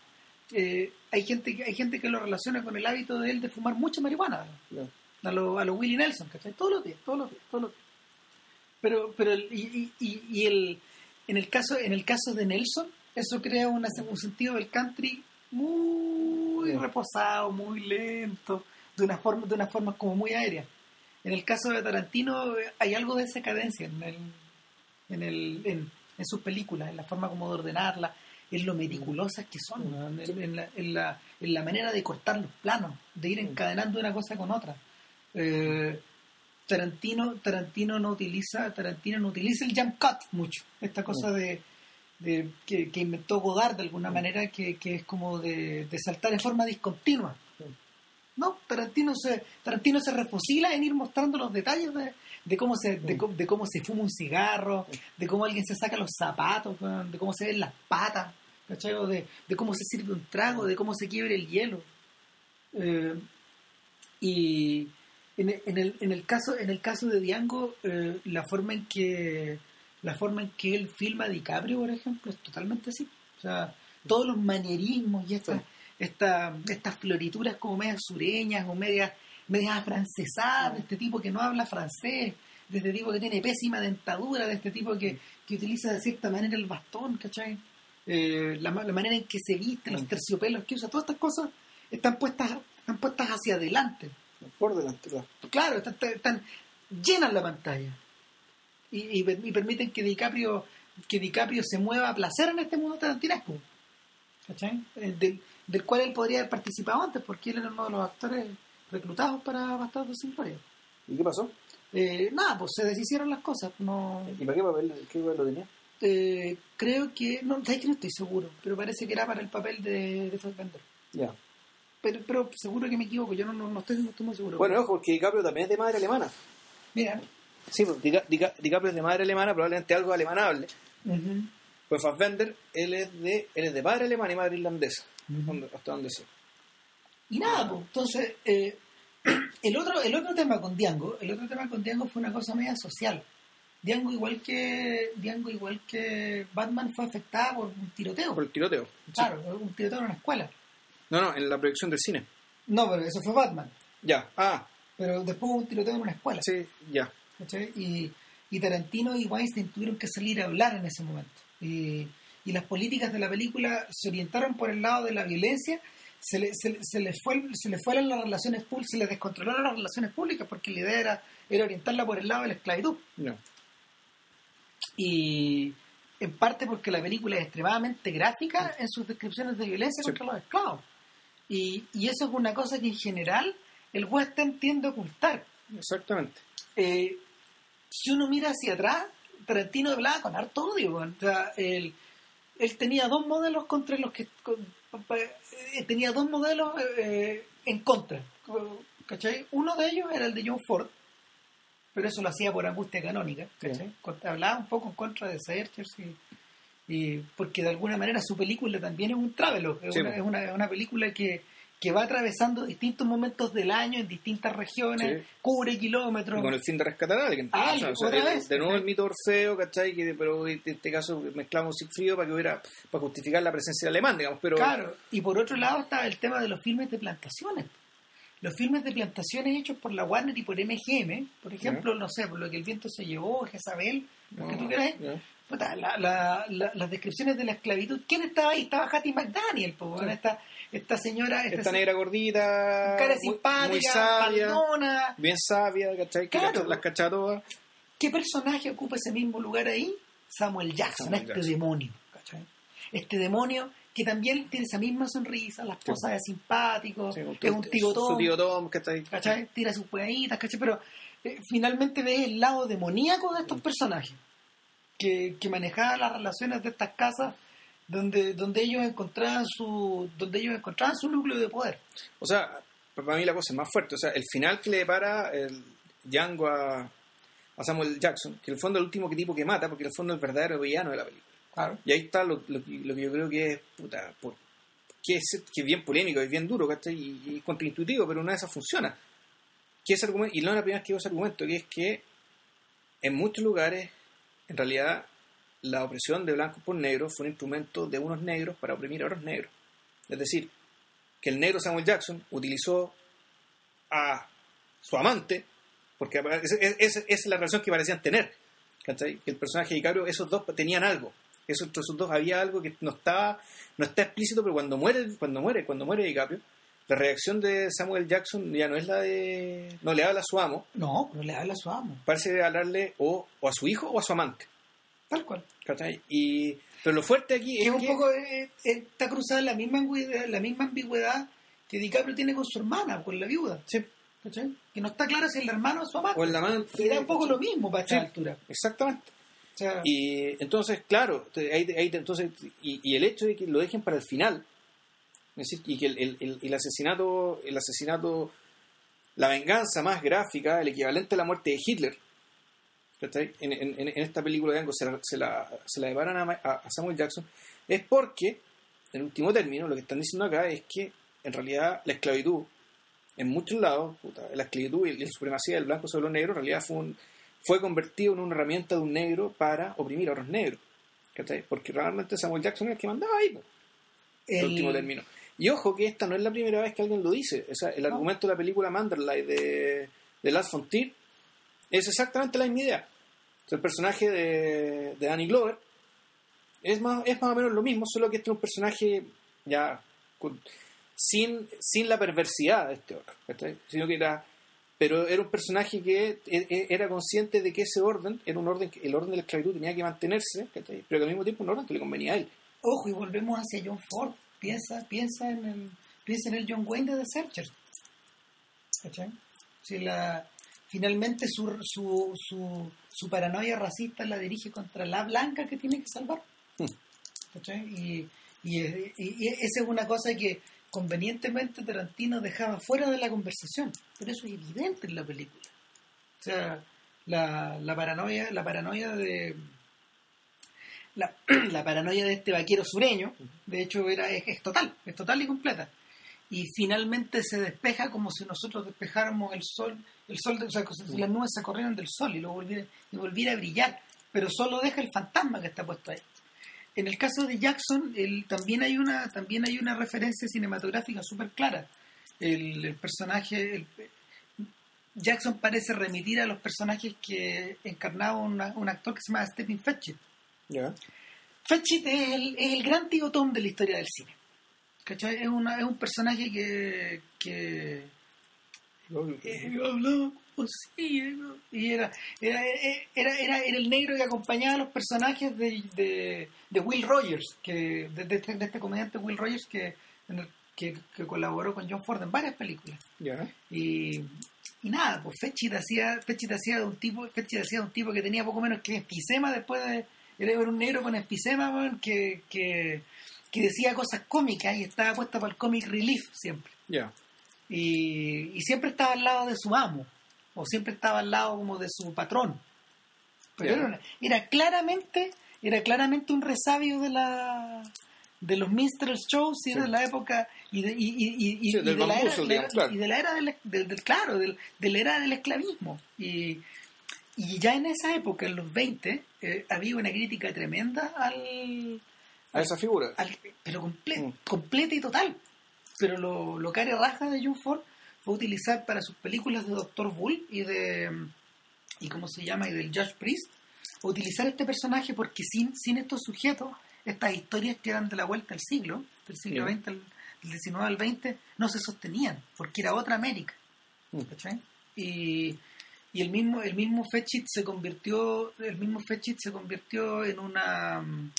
Eh, hay gente que hay gente que lo relaciona con el hábito de él de fumar mucha marihuana a lo, a lo Willie Nelson, ¿cachai? Todos los días, todos los días, todos los días. Pero, pero el, y, y- y- el, en el caso, en el caso de Nelson, eso crea una- un sentido del country muy reposado, muy lento, de una forma, de una forma como muy aérea. en el caso de Tarantino eh, hay algo de esa cadencia en, el, en, el, en, en sus películas, en la forma como de ordenarla, en lo meticulosas que son, ¿no? en, en la, en, la, en la manera de cortar los planos, de ir encadenando una cosa con otra. Eh, Tarantino, Tarantino no utiliza, Tarantino no utiliza el jump cut mucho, esta cosa de, de que, que inventó Godard de alguna manera que, que es como de, de saltar en forma discontinua. No, Tarantino se, Tarantino se refusila en ir mostrando los detalles de, de cómo se, de, cómo- de cómo se fuma un cigarro, de cómo alguien se saca los zapatos, de cómo se ven las patas, ¿cachai? De, de cómo se sirve un trago, de cómo se quiebre el hielo. Eh, y en, el- en el, en el caso, en el caso de Diango, eh, la forma en que la forma en que él filma a DiCaprio, por ejemplo, es totalmente así. O sea, todos los manierismos y estas Sí. esta, estas florituras como medias sureñas o medias, medias afrancesadas de este tipo que no habla francés, de este tipo que tiene pésima dentadura, de este tipo que, que utiliza de cierta manera el bastón, ¿cachai? Eh, la, la manera en que se viste, los terciopelos que usa, todas estas cosas están puestas, están puestas hacia adelante. Por delante, claro. Están, están- llenas la pantalla. Y, y permiten que DiCaprio, que DiCaprio se mueva a placer en este mundo tarantinesco. ¿Cachai? Eh, Del, del cual él podría haber participado antes, porque él era uno de los actores reclutados para Bastardos sin Gloria. ¿Y qué pasó? Eh, nada, pues se deshicieron las cosas. No, ¿Y para qué papel, qué papel lo tenía? eh, creo que, no, que no estoy seguro, pero parece que era para el papel de, de Fassbender. Ya. Pero, pero seguro que me equivoco, yo no, no, no estoy, no estoy muy seguro. Bueno, ojo, porque DiCaprio también es de madre alemana. mira. Sí, pues Dica- Dica- DiCaprio es de madre alemana, probablemente algo alemanable. Ujú. Pues Fassbender, él es de, él es de padre alemán y madre irlandesa. Hasta donde sé. Y nada, pues, entonces, eh, el, otro, el otro tema con Diango, el otro tema con Diango fue una cosa media social. Diango igual que Diango igual que Batman fue afectada por un tiroteo. Por el tiroteo. Sí. Claro, un tiroteo en una escuela. No, no, en la proyección del cine. No, pero eso fue Batman. Ya. Ah, Pero después hubo un tiroteo en una escuela. sí, ya. ¿cachai? Y, y Tarantino y Weinstein tuvieron que salir a hablar en ese momento. Y, y las políticas de la película se orientaron por el lado de la violencia, se, le- se, le- se les fue se les fueron las relaciones públicas, se les descontrolaron las relaciones públicas porque la idea era, era orientarla por el lado de la esclavitud. Y en parte porque la película es extremadamente gráfica en sus descripciones de violencia Sí. contra los esclavos. Y, y eso es una cosa que en general el western tiende a ocultar. Exactamente. eh, si uno mira hacia atrás, Tarantino hablaba con harto odio. weón. O sea, él, él tenía dos modelos contra los que. Eh, tenía dos modelos eh, en contra. ¿Cachai? Uno de ellos era el de John Ford, pero eso lo hacía por angustia canónica. Hablaba un poco en contra de Searchers y, y porque de alguna manera su película también es un travelogue. Es, Sí, una, es una, una película que, que va atravesando distintos momentos del año en distintas regiones, Sí. cubre kilómetros. Y con el fin de rescatar a alguien. Ah, O sea, de nuevo el mito Orfeo, ¿cachai? Que, pero en este caso mezclamos Sigfrido para que hubiera, para justificar la presencia alemán, digamos. Pero Claro, y por otro lado está el tema de los filmes de plantaciones. Los filmes de plantaciones hechos por la Warner y por MGM, por ejemplo, no sé, por lo que el viento se llevó, Jezabel, lo que tú quieras, ya. puta, la- la- la- las descripciones de la esclavitud. ¿Quién estaba ahí? Estaba Hattie McDaniel, weón, Sí. esta, esta señora, esta, Esta negra gordita, cara muy- simpática, muy sabia, faldona. bien sabia, ¿cachai? Que Claro. las cacha todas. ¿Qué personaje ocupa ese mismo lugar ahí? Samuel Jackson, Samuel este Jackson. demonio. ¿cachai? Este demonio que también tiene esa misma sonrisa, las posas de simpático, Sí, es un tío Su Tom, tío Tom, ¿cachai? ¿cachai? Tira sus ¿cachai? Pero eh, finalmente ves el lado demoníaco de estos personajes que, que manejaban las relaciones de estas casas donde, donde ellos encontraban su donde ellos encontraban su núcleo de poder. O sea, para mí la cosa es más fuerte. O sea, el final que le depara el Django a, a Samuel Jackson, que en el fondo es el último tipo que mata, porque en el fondo es el verdadero villano de la película. Claro. Y ahí está lo, lo que- lo que yo creo que es, puta, por- que es, que es bien polémico, es bien duro, ¿cachai? Y, y contraintuitivo, pero una de esas funciona. Que ese argumento, y no es la primera vez que veo ese argumento, que es que en muchos lugares, en realidad, la opresión de blancos por negros fue un instrumento de unos negros para oprimir a otros negros. Es decir, que el negro Samuel Jackson utilizó a su amante, porque esa es, la relación que parecían tener. ¿cachai? Que el personaje de DiCaprio, esos dos tenían algo. Esos, entre esos dos había algo que no estaba, no está explícito, pero cuando muere, cuando muere, cuando muere DiCaprio, la reacción de Samuel Jackson ya no es la de. No le habla a su amo. No, no le habla a su amo. Parece hablarle o, o a su hijo o a su amante. Tal cual. ¿Cachai? Y, pero lo fuerte aquí Que es un que. poco eh, eh, está cruzada la misma, ambigüedad, la misma ambigüedad que DiCaprio tiene con su hermana, con la viuda. Sí, ¿cachai? Que no está claro si es el hermano o su amante. o el amante. Y da un poco lo mismo para esta Sí. altura. Exactamente. O sea, Y entonces, claro, ahí te- entonces, y, y el hecho de que lo dejen para el final, es decir, y que el, el- el- el asesinato, el asesinato, la venganza más gráfica, el equivalente a la muerte de Hitler. En, en- en- en esta película de Ango se la, se la, se la deparan a, Samuel Jackson, es porque, en último término, lo que están diciendo acá es que en realidad la esclavitud, en muchos lados, puta, la esclavitud y la supremacía del blanco sobre los negros, en realidad fue un, fue convertido en una herramienta de un negro para oprimir a otros negros. ¿cachai? Porque realmente Samuel Jackson es el que mandaba ahí, en el- último término. Y ojo que esta no es la primera vez que alguien lo dice. O sea, el No. argumento de la película Manderley de, de Last Frontier es exactamente la misma idea. El personaje de, de Danny Glover es más, es más o menos lo mismo, solo que este es un personaje ya sin, sin la perversidad de este otro. ¿cachai? Sino que era pero era un personaje que e- e- era consciente de que ese orden era un orden el orden de la esclavitud tenía que mantenerse pero que al mismo tiempo un orden que le convenía a él Ojo, y volvemos hacia John Ford. Piensa, piensa en el, piensa en el John Wayne de The Searchers. ¿Cachai? Si la, finalmente su, su, su, su paranoia racista la dirige contra la blanca que tiene que salvar. Hmm. Y, y, y- y esa es una cosa que convenientemente Tarantino dejaba fuera de la conversación. Pero eso es evidente en la película. O sea, la, la paranoia, la paranoia de la, la paranoia de este vaquero sureño, de hecho era es, es total, es total y completa. Y finalmente se despeja como si nosotros despejáramos el sol, el sol, o sea, como si las nubes se corrieran del sol y lo volviera, y volviera a brillar, pero solo deja el fantasma que está puesto ahí. En el caso de Jackson, el- también hay una también hay una referencia cinematográfica súper clara. El, el personaje, el- Jackson parece remitir a los personajes que encarnaba una- un actor que se llama Stephen Fetchit. ¿ya? Fetchit es el, es el gran tío Tom de la historia del cine. ¿Cachai? Es, una, es un personaje que, que eh, hablaba ¿no? y era era, era, era, era el negro que acompañaba a los personajes de, de, de Will Rogers, que, de, de este, de este comediante Will Rogers que, que, que colaboró con John Ford en varias películas. Y, y nada, pues Fetchit hacía, Fetchit hacía de un tipo, Fetchit hacía de un tipo que tenía poco menos que enfisema después de. Era un negro con enfisema, que, que, que decía cosas cómicas y estaba puesta para el comic relief siempre. Y, y siempre estaba al lado de su amo, o siempre estaba al lado como de su patrón. Pero Ya. era, era claramente, era claramente un resabio de la de los minstrel shows y Sí. de la época y de, y, y- y- y- Sí, y del de la era, bambuzo, digamos, claro. y de la era del, del- del- claro del, de la era del esclavismo y, y ya en esa época en los 20 eh, había una crítica tremenda al, a esa figura al- pero comple- Mm. completa y total. Pero lo, lo care raja de John Ford fue utilizar para sus películas de Doctor Bull y de y cómo se llama y del Judge Priest utilizar este personaje porque sin, sin estos sujetos estas historias que eran de la vuelta al siglo del siglo Sí. XX al del 19 al 20 no se sostenían porque era otra América Mm. y, y el mismo el mismo Fetchit se convirtió el mismo Fetchit se convirtió en una mm,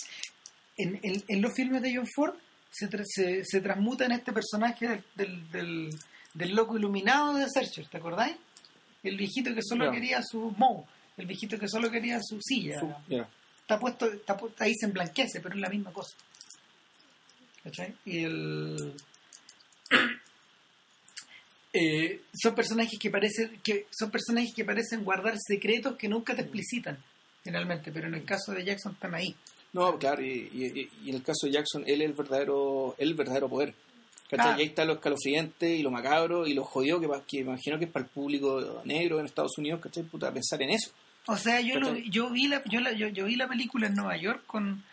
en, en- en los filmes de John Ford se, tra- se, se transmuta en este personaje del, del, del, del loco iluminado de Searchers, ¿te acordáis? El viejito que solo quería su mo, el viejito que solo quería su silla. Su-. Está puesto, está pu- ahí se emblanquece, pero es la misma cosa. ¿Cachai? Y el... Eh, son personajes que parecen que son personajes que parecen guardar secretos que nunca te explicitan finalmente pero en el caso de Jackson están ahí No, claro, y, y- y en el caso de Jackson, él es el verdadero, él el verdadero poder. ¿Cachai? Ah. Y ahí está lo escalofriante y lo macabro y lo jodido que, que imagino que es para el público negro en Estados Unidos, ¿cachai? Puta, pensar en eso. O sea, yo, lo- yo, vi la, yo, la- yo, yo vi la película en Nueva York con,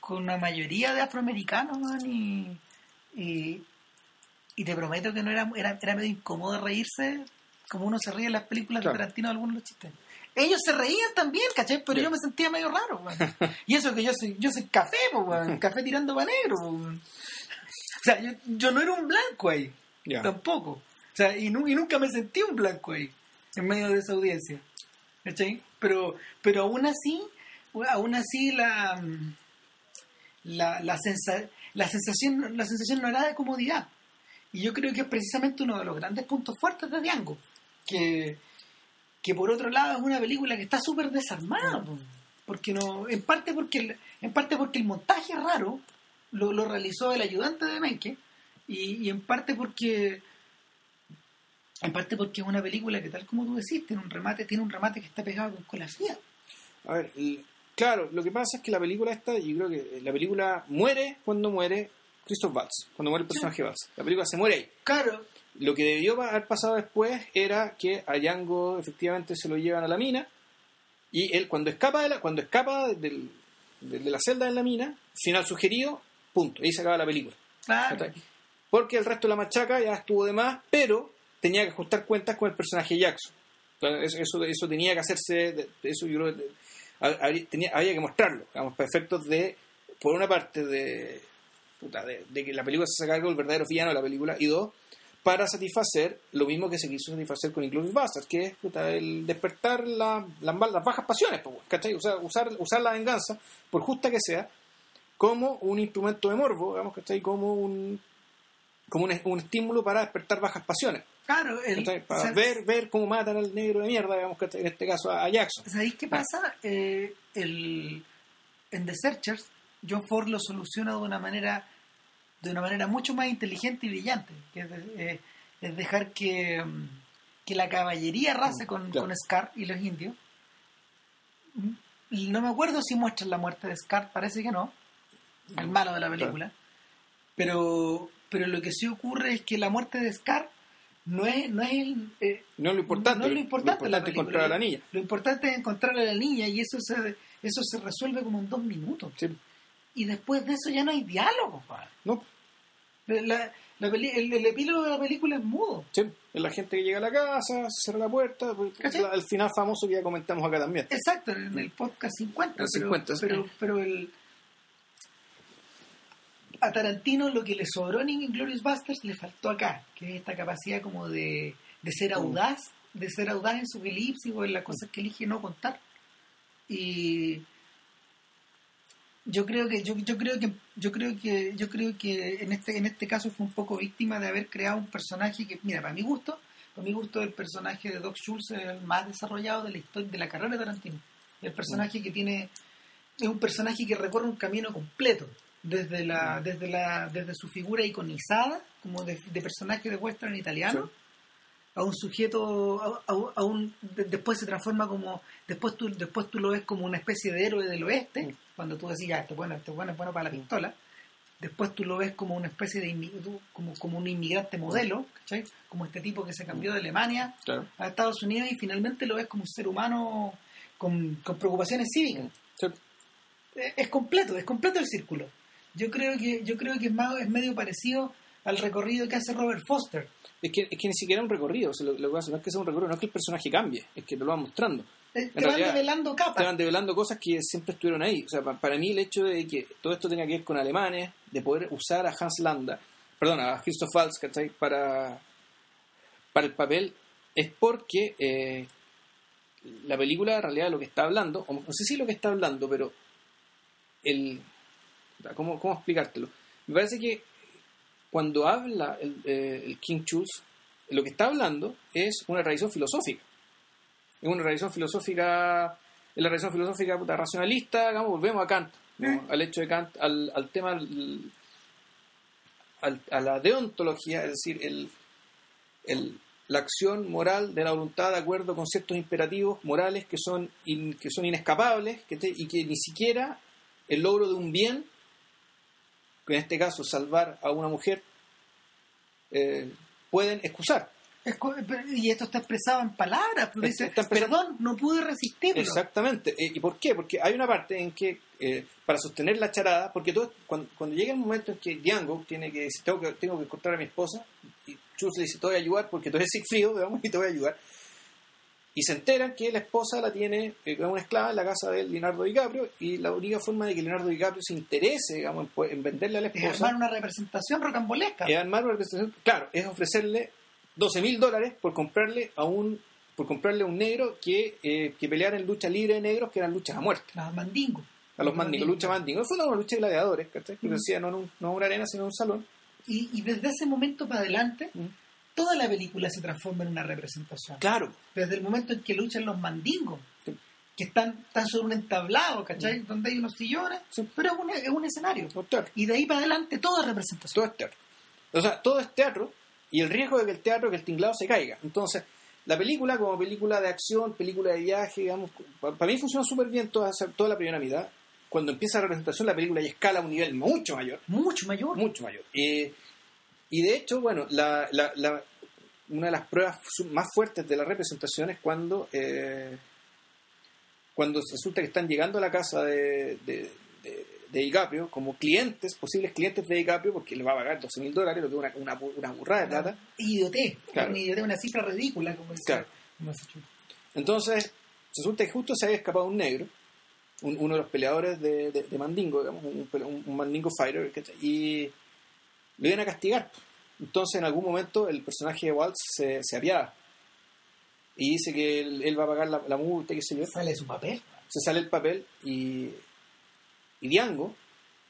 con una mayoría de afroamericanos, man, y, y, y te prometo que no era, era, era medio incómodo reírse como uno se ríe en las películas Claro. de Tarantino de algunos de los chistes. Ellos se reían también, ¿cachai? Pero yo me sentía medio raro, man. Y eso que yo soy, yo soy café, po, man, café tirando para negro. O sea, yo, yo no era un blanco ahí. Tampoco. O sea, y, nu- y nunca me sentí un blanco ahí, en medio de esa audiencia. ¿Cachai? Pero, pero aún así, aún así la, la, la, sensa- la sensación, la sensación no era de comodidad. Y yo creo que es precisamente uno de los grandes puntos fuertes de Django. Que, que por otro lado es una película que está súper desarmada. po. Porque no, en parte porque el, en parte porque el montaje raro, lo, lo realizó el ayudante de Menke, y, y en parte porque en parte porque es una película que tal como tú decís, tiene un remate, tiene un remate que está pegado con cola fría. A ver, claro, lo que pasa es que la película esta, yo creo que la película muere cuando muere Christoph Waltz, cuando muere el personaje Waltz. La película se muere ahí. Claro, Lo que debió haber pasado después era que a Django efectivamente se lo llevan a la mina y él cuando escapa de la, cuando escapa del- de, de la celda en la mina, final sugerido, punto, ahí se acaba la película. claro. Porque el resto de la machaca ya estuvo de más, pero tenía que ajustar cuentas con el personaje Jackson. Entonces, Eso, eso, tenía que hacerse, eso yo creo que hab- habría, tenía, había que mostrarlo, digamos, para efectos de, por una parte, de, puta, de, de que la película se haga cargo del verdadero villano de la película, y dos, para satisfacer lo mismo que se quiso satisfacer con Inglourious Basterds, que es puta, el despertar la- las bajas pasiones, pues, ¿cachai? Usar, usar, usar la venganza, por justa que sea, como un instrumento de morbo, digamos, ¿cachai? Como un, como un, un estímulo para despertar bajas pasiones. Claro, el. Para o sea, ver, ver cómo matan al negro de mierda, digamos, ¿cachai? en este caso a, a Jackson. ¿Sabéis qué Ah. pasa? Eh, el, en The Searchers, John Ford lo soluciona de una manera de una manera mucho más inteligente y brillante, que es, de- eh, es dejar que, mm, que la caballería arrase con, claro. con Scar y los indios. Mm, No me acuerdo si muestran la muerte de Scar, parece que no, el malo de la película. Pero, pero lo que sí ocurre es que la muerte de Scar no es, no es el, eh, No es lo importante, no es lo importante, es encontrar a la niña. Lo importante es encontrar a la niña y eso se, eso se resuelve como en dos minutos. Sí. Y después de eso ya no hay diálogo. compadre. No, La, la peli- el, el epílogo de la película es mudo. sí. Es la gente que llega a la casa, se cierra la puerta, pues, la- el final famoso que ya comentamos acá también. Exacto, en el podcast 50. El 50, sí. pero, pero, pero el, a Tarantino lo que le sobró en Inglourious Basterds le faltó acá, que es esta capacidad como de, de ser Mm. audaz, de ser audaz en su elipsis o en las cosas que elige no contar. Y yo creo que yo, yo creo que yo creo que yo creo que en este en este caso fue un poco víctima de haber creado un personaje que mira para mi gusto para mi gusto el personaje de Doc Schultz es el más desarrollado de la historia de la carrera de Tarantino. El personaje que tiene es un personaje que recorre un camino completo desde la desde la desde su figura iconizada como de, de personaje de western italiano a un sujeto a, a- a un de- después se transforma como después tú después tú lo ves como una especie de héroe del oeste cuando tú decís ya este bueno este bueno es bueno para la pistola después tú lo ves como una especie de como como un inmigrante modelo ¿cachai? como este tipo que se cambió de Alemania Claro. a Estados Unidos y finalmente lo ves como un ser humano con, con preocupaciones cívicas Sí. es es completo, es completo el círculo. Yo creo que yo creo que es, más, es medio parecido al recorrido que hace Robert Foster. Es que, es que ni siquiera un recorrido, o sea, lo, lo que pasa no es que sea un recorrido, no es que el personaje cambie, es que te lo van mostrando. Te van develando Te capas. van develando cosas que siempre estuvieron ahí. O sea, pa- para mí el hecho de que todo esto tenga que ver con alemanes, de poder usar a Hans Landa, perdón, a Christoph Waltz, ¿cachai? Para, para el papel, es porque eh, la película en realidad lo que está hablando, o no sé si lo que está hablando, pero el... ¿Cómo, cómo explicártelo? Me parece que cuando habla el, eh, el King Charles, lo que está hablando es una tradición filosófica. Es una tradición filosófica, es la tradición filosófica puta, racionalista, digamos, volvemos a Kant, ¿no? Mm. al hecho de Kant, al, al tema, al- al- a la deontología, es decir, el, el- la acción moral de la voluntad de acuerdo con ciertos imperativos morales que son, in- que son inescapables que te- y que ni siquiera el logro de un bien, que en este caso salvar a una mujer, eh, pueden excusar. Y esto está expresado en palabras. Perdón, no pude resistirlo. Exactamente. Eh, ¿Y por qué? Porque hay una parte en que, eh, para sostener la charada, porque todo, cuando, cuando llega el momento en que Django tiene que decir, tengo que, tengo que encontrar a mi esposa, y Chus le dice, te voy a ayudar porque tú eres Sigfrido, digamos, y te voy a ayudar. Y se enteran que la esposa la tiene eh, una esclava en la casa de Leonardo DiCaprio y la única forma de que Leonardo DiCaprio se interese digamos, en, en venderle a la esposa es armar una representación rocambolesca. es armar una representación, claro, es ofrecerle 12 mil dólares por comprarle a un por comprarle a un negro que, eh, que peleara en lucha libre de negros que eran luchas a muerte. Los mandingos. A los mandingos, lucha mandingos. Fue una lucha de gladiadores, ¿cachai? Que Mm. decía no no una arena, sino un salón. Y, y desde ese momento para adelante, Mm. Toda la película se transforma en una representación. Claro, Desde el momento en que luchan los mandingos, Sí. que están, están sobre un entablado, ¿cachai? Donde hay unos sillones, Sí. pero es un, es un escenario. todo es. Y de ahí para adelante, toda representación. Todo es teatro. O sea, todo es teatro y el riesgo de que el teatro, que el tinglado se caiga. Entonces, la película como película de acción, película de viaje, digamos, pa- para mí funciona súper bien toda, toda la primera mitad. Cuando empieza la representación, la película ya escala a un nivel mucho mayor. Mucho mayor. mucho mayor. Eh, y de hecho, bueno, la, la- la- una de las pruebas más fuertes de la representación es cuando, eh, cuando resulta que están llegando a la casa de, de, de- de DiCaprio como clientes, posibles clientes de DiCaprio, porque le va a pagar 12 mil dólares, lo que es una, una, una burrada de plata. Idioté. Claro. Una cifra ridícula, como dice. Claro. Entonces, resulta que justo se había escapado un negro, un- uno de los peleadores de, Mandingo, digamos, un, un- un Mandingo fighter, y lo iban a castigar. Entonces, en algún momento, el personaje de Waltz se, se apiada y dice que él, él va a pagar la, la multa, qué sé yo. Sale su papel. Se sale el papel y, y Diango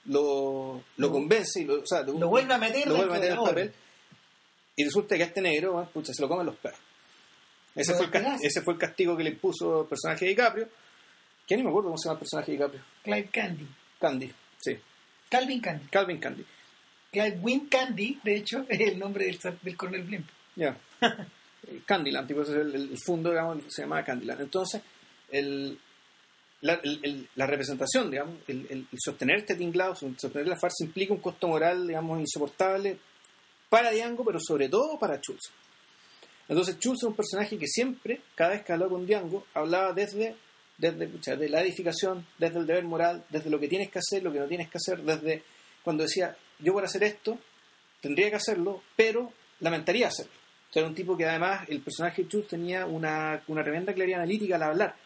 lo, lo convence y lo, o sea, Lo vuelve a meter lo vuelve a meter el papel y resulta que a este negro, bueno, pucha, se lo comen los perros. Ese fue, el ese fue el castigo que le impuso el personaje de DiCaprio. Que ni me acuerdo cómo se llama el personaje de DiCaprio. Clive Candy. Candy, sí. Calvin Candy. Calvin Candy. Clive Win Candy, de hecho, es el nombre del, del coronel Blimp. Ya. Candyland, tipo, es el, el fondo, digamos, se llamaba Candyland. Entonces, el, la, el- el- la representación, digamos, el, sostener este tinglado, sostener la farsa implica un costo moral, digamos, insoportable para Diango, pero sobre todo para Schultz. Entonces, Schultz es un personaje que siempre, cada vez que hablaba con Diango, hablaba desde, desde pucha, de la edificación, desde el deber moral, desde lo que tienes que hacer, lo que no tienes que hacer, desde cuando decía, yo por hacer esto, tendría que hacerlo, pero lamentaría hacerlo. O sea, era un tipo que además, el personaje de Schultz tenía una, una tremenda claridad analítica al hablar.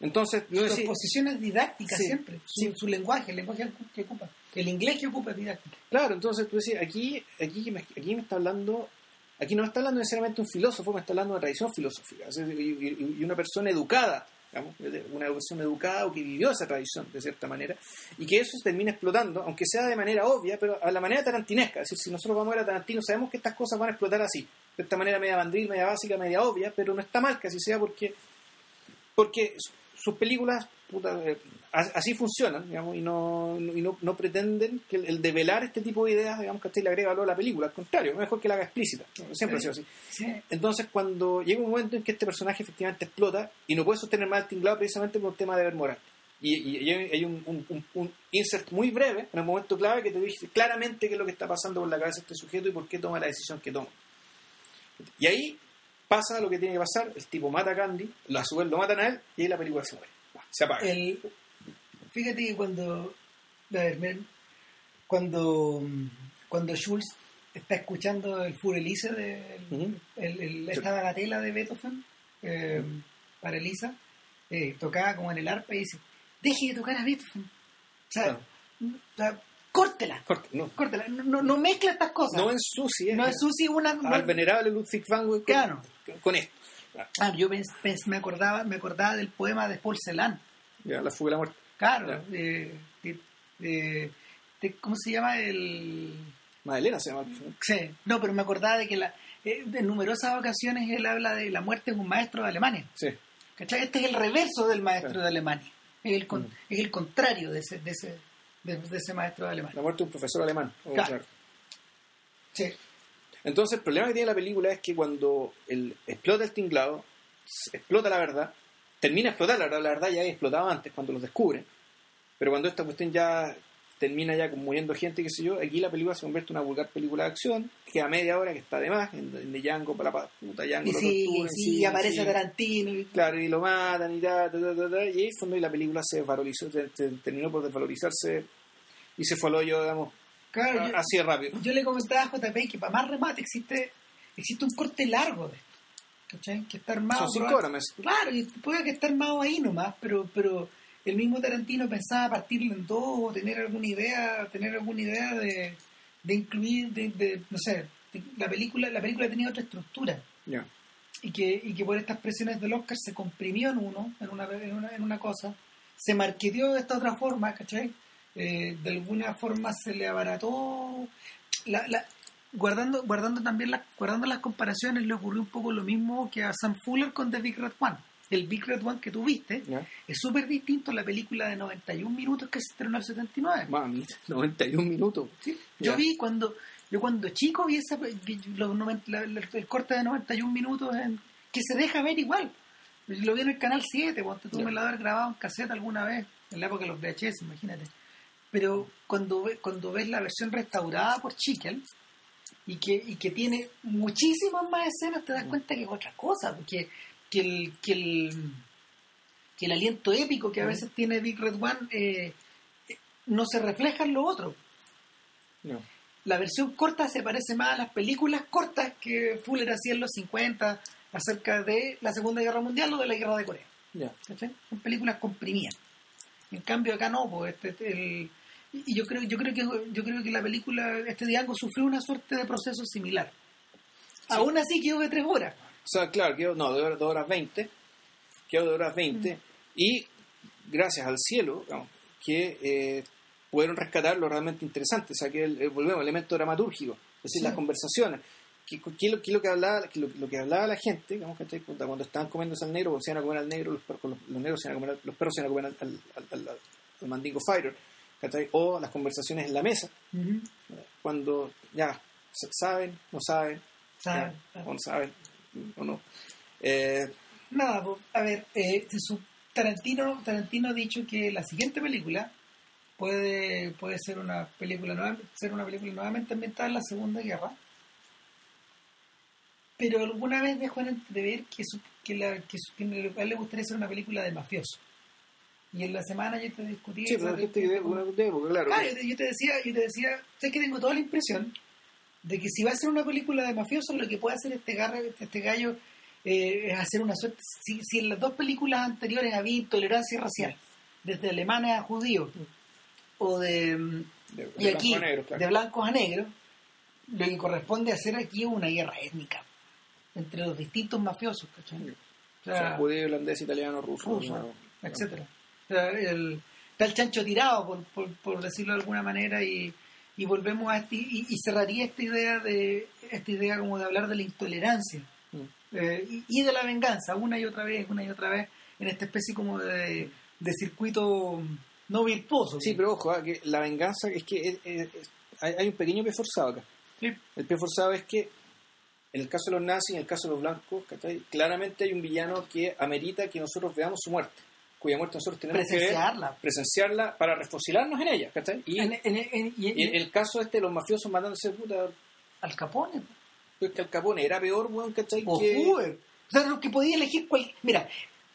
Entonces, yo Sus posiciones didácticas Sí, siempre. Sí. su lenguaje, el lenguaje que ocupa. El inglés que ocupa es didáctico. Claro, entonces tú decías, aquí, aquí, aquí me está hablando, aquí no está hablando necesariamente un filósofo, me está hablando de una tradición filosófica, y una persona educada, digamos, una persona educada o que vivió esa tradición de cierta manera, y que eso se termina explotando, aunque sea de manera obvia, pero a la manera tarantinesca, es decir, si nosotros vamos a ver a Tarantino, sabemos que estas cosas van a explotar así, de esta manera media bandril, media básica, media obvia, pero no está mal que así sea porque, porque su- sus películas puta, eh, así funcionan, digamos, y no, y no, no pretenden que el, el develar este tipo de ideas, digamos, que le agrega valor a la película, al contrario, es mejor que la haga explícita, siempre ha sido así. Sí. Entonces, cuando llega un momento en que este personaje efectivamente explota y no puede sostener más el tinglado precisamente por un tema de deber moral. Y, y- y hay un, un- un- un insert muy breve, en el momento clave, que te dice claramente qué es lo que está pasando por la cabeza de este sujeto y por qué toma la decisión que toma. Y ahí pasa lo que tiene que pasar, el tipo mata a Candy, a su vez lo matan a él y ahí la película se muere. Se apaga. El, fíjate que cuando. a ver, cuando. Cuando Schulz está escuchando el Furelice de el- el- Sí. esta bagatela de Beethoven eh, para Elisa, eh, tocaba como en el arpa y dice: Deje de tocar a Beethoven. O sea, Claro. o sea, córtela, Corta, no. córtela. No, no, no mezcla estas cosas. No ensucie No es Susi una. no- al venerable Ludwig van Gogh con, Claro. con esto. Ah, yo pens- pens- me acordaba me acordaba del poema de Paul Celan. Ya, la fuga de la muerte. Claro. De- de- de- de- ¿Cómo se llama? el Madalena se llama. Sí, no, pero me acordaba de que la, eh, en numerosas ocasiones él habla de la muerte de un maestro de Alemania. Sí. ¿Cachai? Este es el reverso del maestro Claro. de Alemania. Es el, con- Mm. es el contrario de ese, de, ese, de, de ese maestro de Alemania. La muerte de un profesor alemán. Oh, Claro. claro. Sí. Entonces, el problema que tiene la película es que cuando el, explota el tinglado, explota la verdad, termina de explotar la verdad, la verdad ya había explotado antes cuando los descubren, pero cuando esta cuestión ya termina ya con muriendo gente, qué sé yo, aquí la película se convierte en una vulgar película de acción, que a media hora que está de más, en, en de Django para la puta Django Y sí, torturan, sí, sí, aparece sí. Tarantino. y- Claro, y lo matan y ta, ta, ta, ta, ta, y ahí fue donde la película se desvalorizó, se- se terminó por desvalorizarse y se fue al hoyo, digamos, Claro, yo, así de rápido. yo le comentaba a JP que para más remate existe, existe un corte largo de esto. ¿Cachai? Que está armado. Son cinco horas, mes. Claro, y puede que esté armado ahí nomás, pero, pero el mismo Tarantino pensaba partirlo en dos o tener alguna idea, tener alguna idea de, de incluir, de, de, no sé, de- la película, la película tenía otra estructura Ya. y que, y que por estas presiones del Oscar se comprimió en uno, en una, en una, en una cosa, se marqueteó de esta otra forma, ¿cachai? Eh, de alguna forma se le abarató. La, la, guardando, guardando también las, guardando las comparaciones, le ocurrió un poco lo mismo que a Sam Fuller con The Big Red One. El Big Red One que tú viste Ya. es súper distinto a la película de 91 minutos que se estrenó en el 79. Mamita, 91 minutos. Sí. Yo vi cuando yo cuando chico vi, esa, los noven- la- la- el corte de 91 minutos en, que se deja ver igual. Lo vi en el canal 7, cuando tú Ya. me lo haber grabado en cassette alguna vez, en la época de los VHS, imagínate. Pero cuando, ve- cuando ves la versión restaurada por Chikel y que, y que tiene muchísimas más escenas, te das cuenta que es otra cosa, porque que el, que el, que el aliento épico que a veces tiene Big Red One eh, no se refleja en lo otro No. la versión corta se parece más a las películas cortas que Fuller hacía en los 50 acerca de la Segunda Guerra Mundial o de la Guerra de Corea. ¿cachai? Son películas comprimidas. En cambio acá no, pues este, este, el- y yo creo, yo creo que yo creo que la película este Diango sufrió una suerte de proceso similar. Aún así quedó de tres horas. O sea, claro, quedó, no, de horas, de horas 20, quedó de horas 20, y gracias al cielo, digamos, que eh, pudieron rescatar lo realmente interesante, o sea, que el, el- volvemos, el elemento dramatúrgico, es decir, Sí. las conversaciones. ¿Qué, qué es lo, que hablaba, qué es lo, lo que hablaba la gente, digamos, ¿cachai? cuando, estaban comiéndose al negro, cuando se iban a comer al negro, los, perros- los, los negros se iban a comer, al- los perros se iban a comer al, al, al- al- al mandingo fighter, ¿cachai? o las conversaciones en la mesa, cuando ya saben, no saben, ¿Sabes? ya, o no saben, o no. Eh, Nada, pues, a ver, eh, su- Tarantino, Tarantino ha dicho que la siguiente película puede, puede ser una película nueva- ser una película nuevamente ambientada en la Segunda Guerra, pero alguna vez dejó en entrever que, su, que, la, que, su- que a él le gustaría hacer una película de mafioso. Y en la semana yo te discutí... Sí, pero gente que ve una de época, claro. Claro, yo te- yo te decía, yo te decía, sé que tengo toda la impresión de que si va a ser una película de mafiosos, lo que puede hacer este, garra, este gallo eh, es hacer una suerte. Si, si en las dos películas anteriores había intolerancia racial, desde alemanes a judíos, o de. y aquí, blanco a negro, claro. de blancos a negros, lo que corresponde hacer aquí es una guerra étnica entre los distintos mafiosos, ¿cachai? O O sea, sea, judío, holandés, italiano, ruso. ruso, no. etcétera. Sea, el, está el chancho tirado, por, por, por decirlo de alguna manera, y, y volvemos a este, y, y cerraría esta idea de esta idea como de hablar de la intolerancia Mm. eh, y, y de la venganza, una y otra vez, una y otra vez, en esta especie como de, de circuito no virtuoso. Sí, pero ojo, ah, que la venganza es que es- es- es- hay, hay un pequeño pie forzado acá. Sí. El pie forzado es que en el caso de los nazis, en el caso de los blancos, ¿cachai? claramente hay un villano que amerita que nosotros veamos su muerte, cuya muerte nosotros tenemos que ver, presenciarla. presenciarla para refocilarnos en ella. ¿cachai? Y, En, en- en- y- el, caso este de los mafiosos matándose puta, Al Capone. pues que Al Capone era peor, weón, ¿cachai? O que, Hoover. O sea, lo que podía elegir cual... Mira,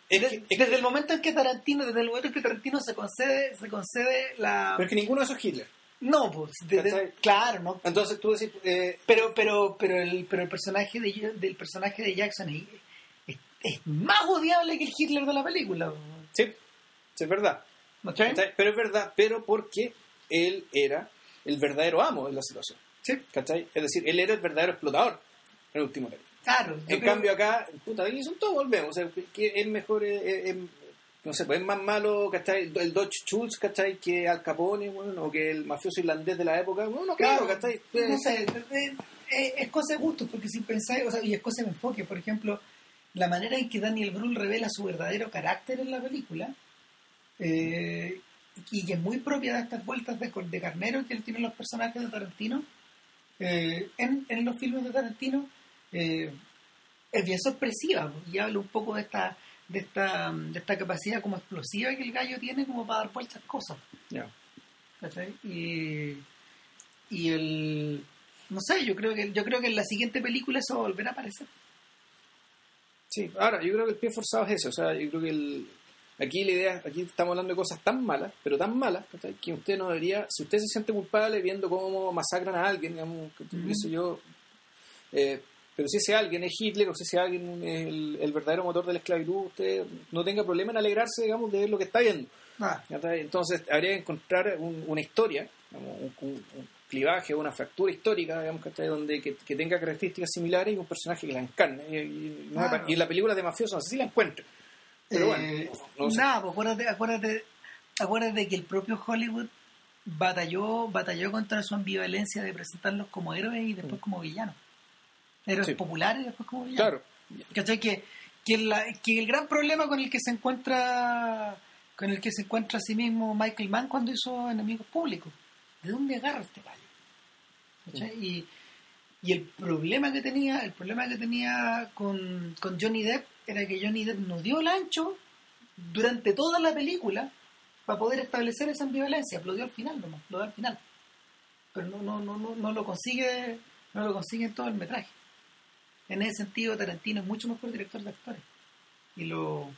Es que- es desde que- el momento en que Tarantino, desde el momento en que Tarantino se concede, se concede la... pero es que ninguno de esos es Hitler. No, pues, de- de- claro, no. Entonces tú decís, eh, Pero, pero, pero el, pero el personaje de, del personaje de Jackson es- es más odiable que el Hitler de la película. Es verdad. ¿No ¿cachai? Pero es verdad, pero porque él era el verdadero amo de la situación. Sí, ¿cachai? Es decir, él era el verdadero explotador en último término. claro. En creo- cambio acá, puta, aquí son todos volvemos. O sea, que es mejor, eh, eh, eh, no sé, pues es más malo, ¿cachai? El Dodge Schultz, ¿cachai? Que Al Capone, bueno, o que el mafioso irlandés de la época. Bueno, no creo, Claro, ¿cachai? no sé, es, es- es cosa de gusto, porque si pensáis, o sea, y es cosa de enfoque, por ejemplo, la manera en que Daniel Brühl revela su verdadero carácter en la película, eh, y que es muy propia de estas vueltas de, de carnero que tienen los personajes de Tarantino, eh, en, en los filmes de Tarantino, eh, es bien sorpresiva, y habla un poco de esta, de esta, de esta capacidad como explosiva que el gallo tiene como para dar vueltas cosas. ¿cachai? Y, y el no sé, yo creo que yo creo que en la siguiente película eso va a volver a aparecer. Sí, ahora, yo creo que el pie forzado es eso. O sea, yo creo que el, aquí la idea, aquí estamos hablando de cosas tan malas, pero tan malas, que usted no debería, si usted se siente culpable viendo cómo masacran a alguien, digamos, que, sé yo, eh, Pero si ese alguien es Hitler o si ese alguien es el, el verdadero motor de la esclavitud, usted no tenga problema en alegrarse, digamos, de ver lo que está viendo. Ah. Entonces habría que encontrar un- una historia, digamos, un, un- un clivaje, una fractura histórica, digamos, ¿cachai? donde que, que tenga características similares y un personaje que la encarne. Y, no y la película de mafioso no sé si la encuentre. Pero eh, bueno, no sé. nada, pues acuérdate, acuérdate, acuérdate que el propio Hollywood batalló, batalló contra su ambivalencia de presentarlos como héroes y después como villanos. Héroes Sí. populares y después como villanos. Claro. ¿Cachai? Que, que, la- que el gran problema con el que se encuentra con el que se encuentra a sí mismo Michael Mann cuando hizo Enemigos Públicos. ¿De dónde agarra este gallo? ¿Cachai? Y, y el problema que tenía, el problema que tenía con, con Johnny Depp era que Johnny Depp nos dio el ancho durante toda la película para poder establecer esa ambivalencia. Lo dio al final nomás, lo dio al final. Pero no, no, no, no, no lo consigue, no lo consigue en todo el metraje. En ese sentido, Tarantino es mucho mejor director de actores. Y lo,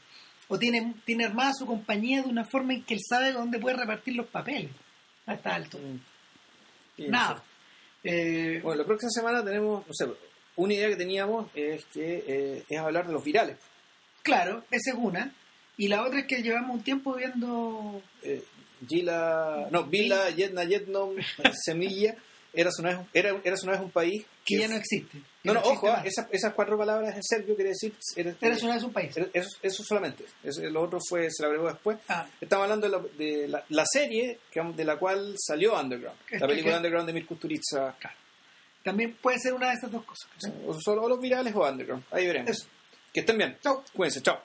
o tiene, tiene armada su compañía de una forma en que él sabe dónde puede repartir los papeles. A esta altura. Y- Nada. Eh, Bueno, la próxima semana tenemos, no sé, una idea que teníamos es que eh, es hablar de los virales. claro, esa es una. Y la otra es que llevamos un tiempo viendo. Eh, Gila, no, Vila, Yetna, Yetnom, Semilla, eras una, vez, era, eras una vez un país que ya no existe. No, no, existe ojo, ah, esas, esas cuatro palabras en serbio quiere decir... Eres, Eres una vez un país. Eso, eso solamente. Eso- lo otro fue, se lo agregó después. Ah, Estamos hablando de la, de la, la serie que, de la cual salió Underground. La que- película que- Underground de Mirko Turica. También puede ser una de esas dos cosas. ¿cachai? O, solo- o los virales o Underground. Ahí veremos. Eso. Que estén bien. Chau. Cuídense. Chao.